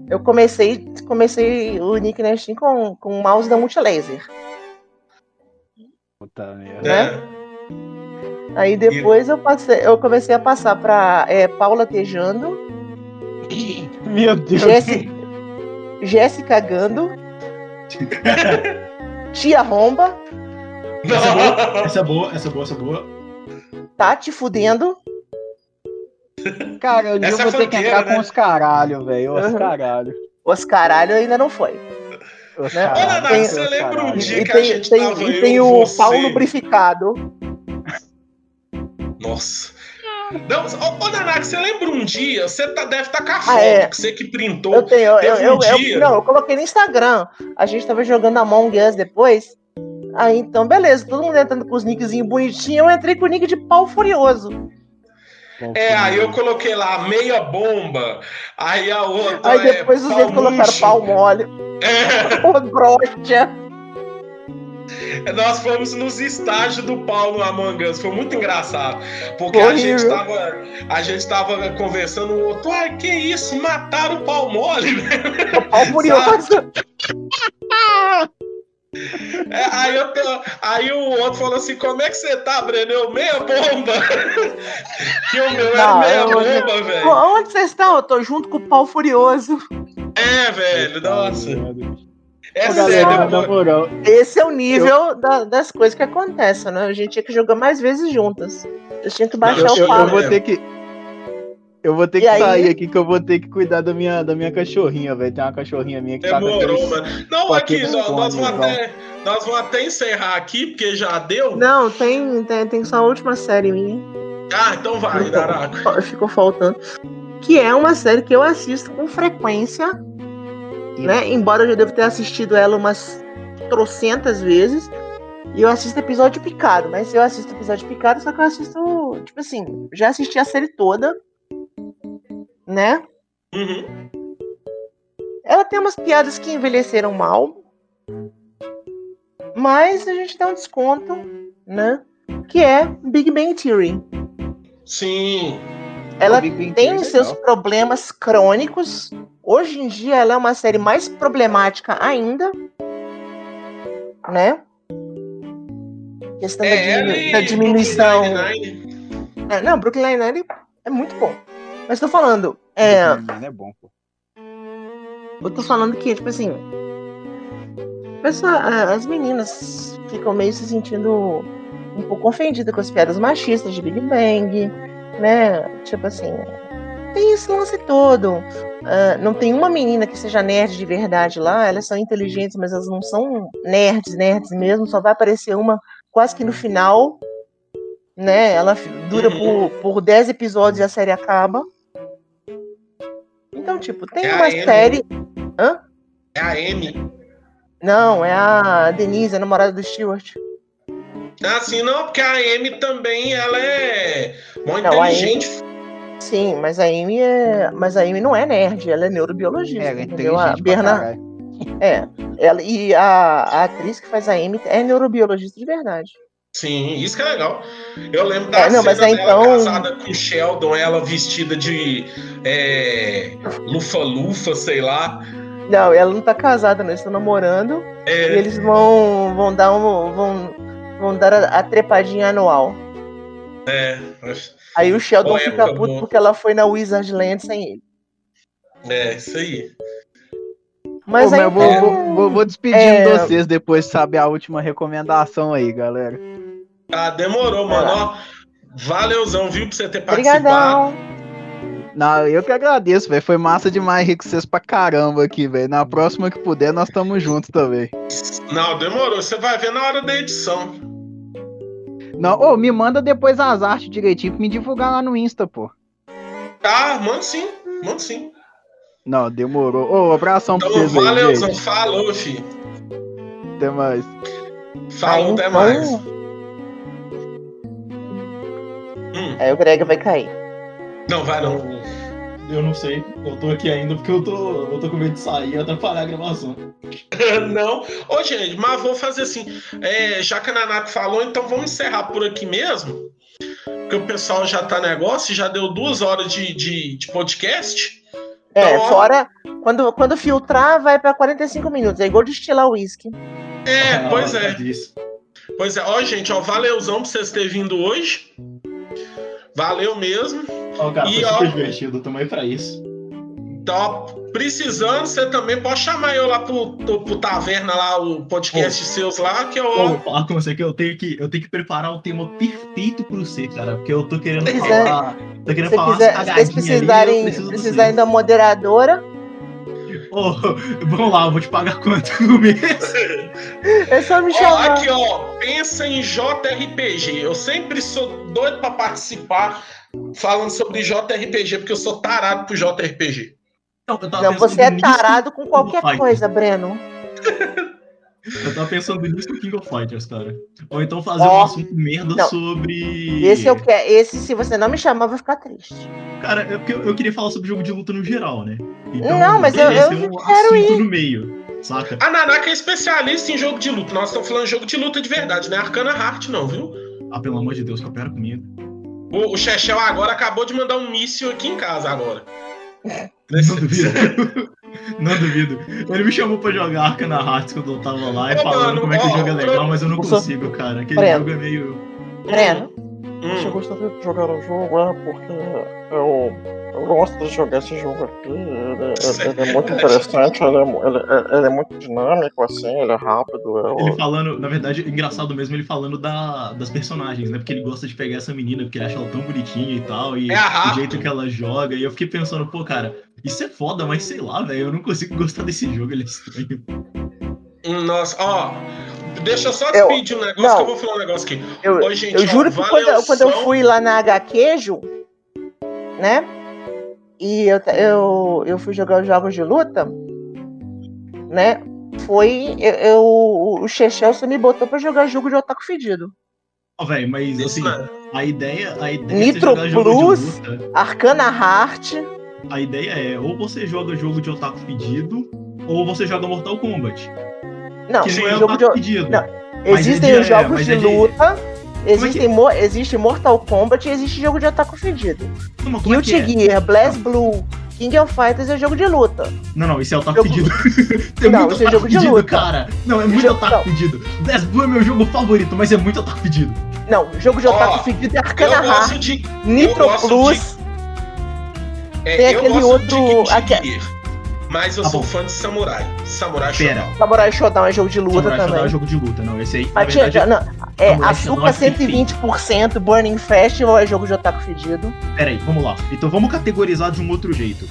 Eu comecei, comecei o nick na Steam com, com o mouse da Multilaser. Puta merda. Né? Aí depois eu passei, eu comecei a passar pra é, Paula Tejando. <laughs> Meu Deus. Jéssica Gando. <laughs> Tia Romba. Essa é boa, essa é boa, essa é boa. Tati Fudendo. Cara, eu essa vou é ter que entrar né? com os caralho, velho. Os uhum. caralho. Os caralho ainda não foi. Os né? Você lembra um dia que tem, a gente tem, tava E tem o você... pau lubrificado. Nossa. Não, ô, ô Nanak, você lembra um dia? Você tá, deve estar tá com a foto, ah, é. que você que printou. Eu tenho, eu, um eu, dia... não, eu coloquei no Instagram. A gente tava jogando Among Us depois. Aí então, beleza, todo mundo entrando com os nickzinhos bonitinhos. Eu entrei com o nick de pau furioso. É, aí eu coloquei lá meia bomba, aí a outra. Aí depois é, os outros colocaram pau mole. É. <laughs> Brocha. Nós fomos nos estágios do Paulo Among Us. Foi muito engraçado. Porque a gente, tava, a gente tava conversando, o outro, ai, que isso? Mataram o pau mole, O pau furioso. É, aí, eu tô, aí o outro falou assim: Como é que você tá, Breno? Eu, meia bomba. <laughs> que o meu era meia eu, bomba, velho. Onde vocês estão? Eu tô junto com o pau furioso. É, velho, nossa. É sério, na moral. Esse é o nível eu... da, das coisas que acontecem, né? A gente tinha que jogar mais vezes juntas. Eu tinha que baixar eu, o papo. Eu vou ter que. Eu vou ter que aí... sair aqui que eu vou ter que cuidar da minha, da minha cachorrinha, velho. Tem uma cachorrinha minha que Demorou, tá com mano. Não, aqui, nós, nós, vamos até, nós vamos até encerrar aqui, porque já deu. Não, tem, tem, tem só a última série minha. Ah, então vai, Daraco. Ficou faltando. Que é uma série que eu assisto com frequência né? Embora eu já devo ter assistido ela umas trocentas vezes. E eu assisto episódio picado, mas eu assisto episódio picado, só que eu assisto, tipo assim, já assisti a série toda, né? Uhum. Ela tem umas piadas que envelheceram mal, mas a gente dá um desconto, né? Que é Big Bang Theory. Sim. Ela tem seus problemas crônicos, Hoje em dia ela é uma série mais problemática ainda, né? Questão é, da, diminu da diminuição. É, não, Brooklyn Nine é muito bom. Mas tô falando. É, é bom, pô. Eu tô falando que, tipo assim. as meninas ficam meio se sentindo um pouco ofendidas com as piadas machistas de Big Bang, né? Tipo assim, tem esse lance todo. Uh, não tem uma menina que seja nerd de verdade lá, elas são inteligentes, mas elas não são nerds, nerds mesmo, só vai aparecer uma quase que no final, né? Ela dura por, por 10 episódios e a série acaba. Então, tipo, tem É uma série. Hã? É a Amy. Não, é a Denise, a namorada do Stewart. Ah, sim, não, porque a Amy também, ela é muito Não, a inteligente. Sim, mas a Amy é. Mas a Amy não é nerd, ela é neurobiologista. É, ela é entendeu? A Berna... <laughs> É. Ela, e a, a atriz que faz a Amy é neurobiologista de verdade. Sim, isso que é legal. Eu lembro da É, não, cena mas dela então- casada com o Sheldon, ela vestida de é, lufa-lufa, sei lá. Não, ela não tá casada, não, eles estão namorando. E É, eles vão, vão dar um. Vão, vão dar a, a trepadinha anual. é, Aí o Sheldon Boa fica puto boa. porque ela foi na Wizardland sem ele. é, isso aí. Mas Pô, aí mas vou, então, vou, vou, vou despedindo é- vocês depois de saber a última recomendação aí, galera. Ah, demorou, mano. Ó, valeuzão, viu, por você ter participado. Obrigadão. Não, eu que agradeço, velho. Foi massa demais rir com vocês pra caramba aqui, velho. Na próxima que puder, nós estamos juntos também. Não, demorou. Você vai ver na hora da edição. Não, ô, me manda depois as artes direitinho pra me divulgar lá no Insta, pô. Tá, manda sim, manda sim. Não, demorou. Ô, abração pra Então, vocês aí, valeuzão. gente. Falou, filho. Até mais. Falou, até então- mais. Hum, Aí o Greg vai cair. Não, vai não. Eu não sei, eu tô aqui ainda porque eu tô, eu tô com medo de sair e atrapalhar a gravação. <laughs> Não. Ô, gente, mas vou fazer assim. É, já que a Nanako falou, então vamos encerrar por aqui mesmo. Porque o pessoal já tá negócio, já deu duas horas de, de, de podcast. É, Então, fora. Quando, quando filtrar, vai pra 45 minutos. É igual destilar uísque. É, pois é. Isso. Pois é. Ó, gente, ó, valeuzão pra vocês terem vindo hoje. Valeu mesmo. Ó, cara, E, foi ó- super divertido, tamo aí pra isso. Então, precisando, você também pode chamar eu lá pro, pro, pro Taverna lá, o podcast seus lá, que eu. Vou falar com você que eu tenho que, eu tenho que preparar o tema perfeito pro você, cara. Porque eu tô querendo quiser- falar. Tô querendo Se falar quiser, se vocês cagadinhas ali, eu precisarem, você. da moderadora, Ô, vamos lá, eu vou te pagar quanto no mês? é só me Ó, chamar. aqui, ó, pensa em JRPG. Eu sempre sou doido pra participar falando sobre JRPG, porque eu sou tarado pro JRPG. Não, Não, você é tarado com qualquer coisa, Breno. <laughs> Eu tava pensando nisso no King of Fighters, cara. Ou então fazer Ó, um assunto merda não. sobre. Esse eu quero. Esse, se você não me chamar, eu vou ficar triste. Cara, é eu, eu queria falar sobre jogo de luta no geral, né? Então, Não, mas eu- eu um quero assunto ir. no meio, saca? A Nanaka é especialista em jogo de luta. Nós estamos falando de jogo de luta de verdade, não é Arcana Heart, não, viu? Ah, pelo amor de Deus, coopera comigo. O, o Chechel agora acabou de mandar um míssil aqui em casa agora. <laughs> Não duvido. Não duvido. Ele me chamou pra jogar Arcana Hearts quando eu tava lá e falando como é que o jogo é legal, mas eu não consigo, cara. Aquele Breno. jogo é meio. Breno, Hum. gostaria de jogar o jogo, é porque eu, eu gosto de jogar esse jogo aqui. Ele, ele- ele é muito interessante, ele é, ele, ele é muito dinâmico, assim, ele é rápido. Eu, Ele falando, na verdade, é engraçado mesmo ele falando da, das personagens, né? Porque ele gosta de pegar essa menina, porque ele acha ela tão bonitinha e tal, e É o jeito que ela joga. E eu fiquei pensando, pô, cara, isso é foda, mas sei lá, velho, eu não consigo gostar desse jogo, ele é estranho. Hum, Nossa, ó. Deixa eu só Eu- despedir um negócio não. que eu vou falar um negócio aqui. eu, Oi, gente, eu ó, juro que quando, eu- quando eu fui lá na H-Queijo, né? E eu, eu, eu fui jogar os jogos de luta, né? Foi. Eu, eu- o Chechelson me botou pra jogar jogo de otaku fedido. Ó, velho, mas Isso, assim, mano. a ideia, a ideia Nitro é Plus. de luta. Arcana Heart. A ideia é ou você joga jogo de otaku pedido, ou você joga Mortal Kombat. Não, que não é jogo de, pedido. não, existem é de- os jogos de é de- luta. é Existem mo- existe Mortal Kombat e existe jogo de. Não, mas como é que Guilty é? Gear, Blast Blue, King of Fighters é jogo de luta. Não, não, esse é otaku Jogo- pedido. <laughs> é Não, muito esse é jogo de pedido, luta. cara. Não, é muito Jogo- otaku não. pedido. Blast Blue é meu jogo favorito, mas é muito otaku pedido. Não, jogo de Ó, otaku fedido é Arcana Heart, de. Nitro Plus. É, Tem aquele outro- de Guilty aque- Gear, mas eu Tá sou bom. fã de Samurai. Samurai Pera. Shodown. Samurai Shodown é jogo de luta Samurai Shodown também. é jogo de luta, não. Esse aí, na Mas verdade, não, é, Samurai açúcar é 120%, Burning Festival é jogo de otaku fedido. Peraí, vamos lá. Então vamos categorizar de um outro jeito.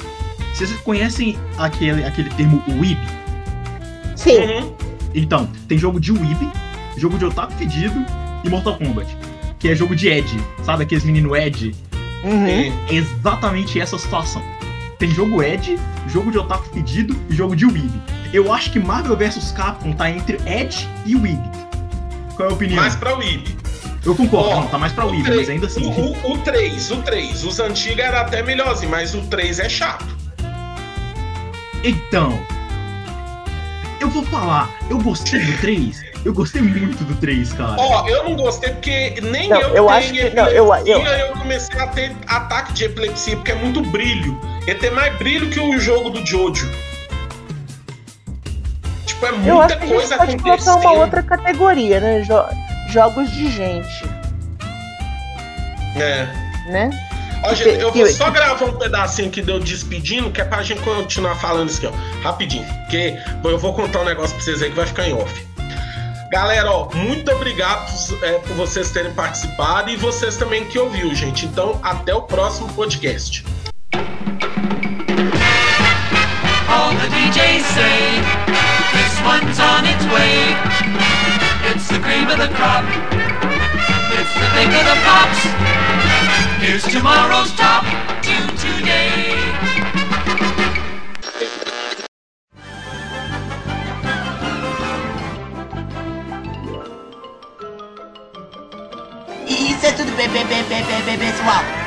Vocês conhecem aquele, aquele termo Weeb? Sim, Uhum. Então, tem jogo de Weeb, jogo de Otaku Fedido e Mortal Kombat. Que é jogo de Ed, sabe? Aqueles menino Ed. uhum. É exatamente essa situação. Tem jogo Edge, jogo de otaku pedido e jogo de Weeb. Eu acho que Marvel vs Capcom tá entre Edge e Weeb. Qual é a opinião? Mais pra Weeb. Eu concordo, oh, não, tá mais pra Weeb, mas ainda assim. O, o, 3, o 3. Os antigos era até melhorzinho, mas o 3 é chato. Então. Eu vou falar, eu gostei do 3. Eu gostei muito do 3, cara. Ó, oh, eu não gostei porque nem não, eu, eu acho que, não, eu, eu... eu comecei a ter ataque de epilepsia, porque é muito brilho. Ele tem mais brilho que o jogo do Jojo. Tipo, é muita eu acho que coisa a gente pode colocar uma outra categoria, né? Jo jogos de gente. É. Né? Ó, gente, eu vou só gravar um pedacinho aqui deu despedindo, que é pra gente continuar falando isso aqui, ó. Rapidinho. Porque eu vou contar um negócio pra vocês aí que vai ficar em off. Galera, ó, muito obrigado é, por vocês terem participado e vocês também que ouviu, gente. Então, até o próximo podcast. All the DJs say this one's on its way. It's the cream of the crop. It's the thing of the pops. Here's tomorrow's top today. É tudo bem, bem, bem, bem, bem, bem, pessoal.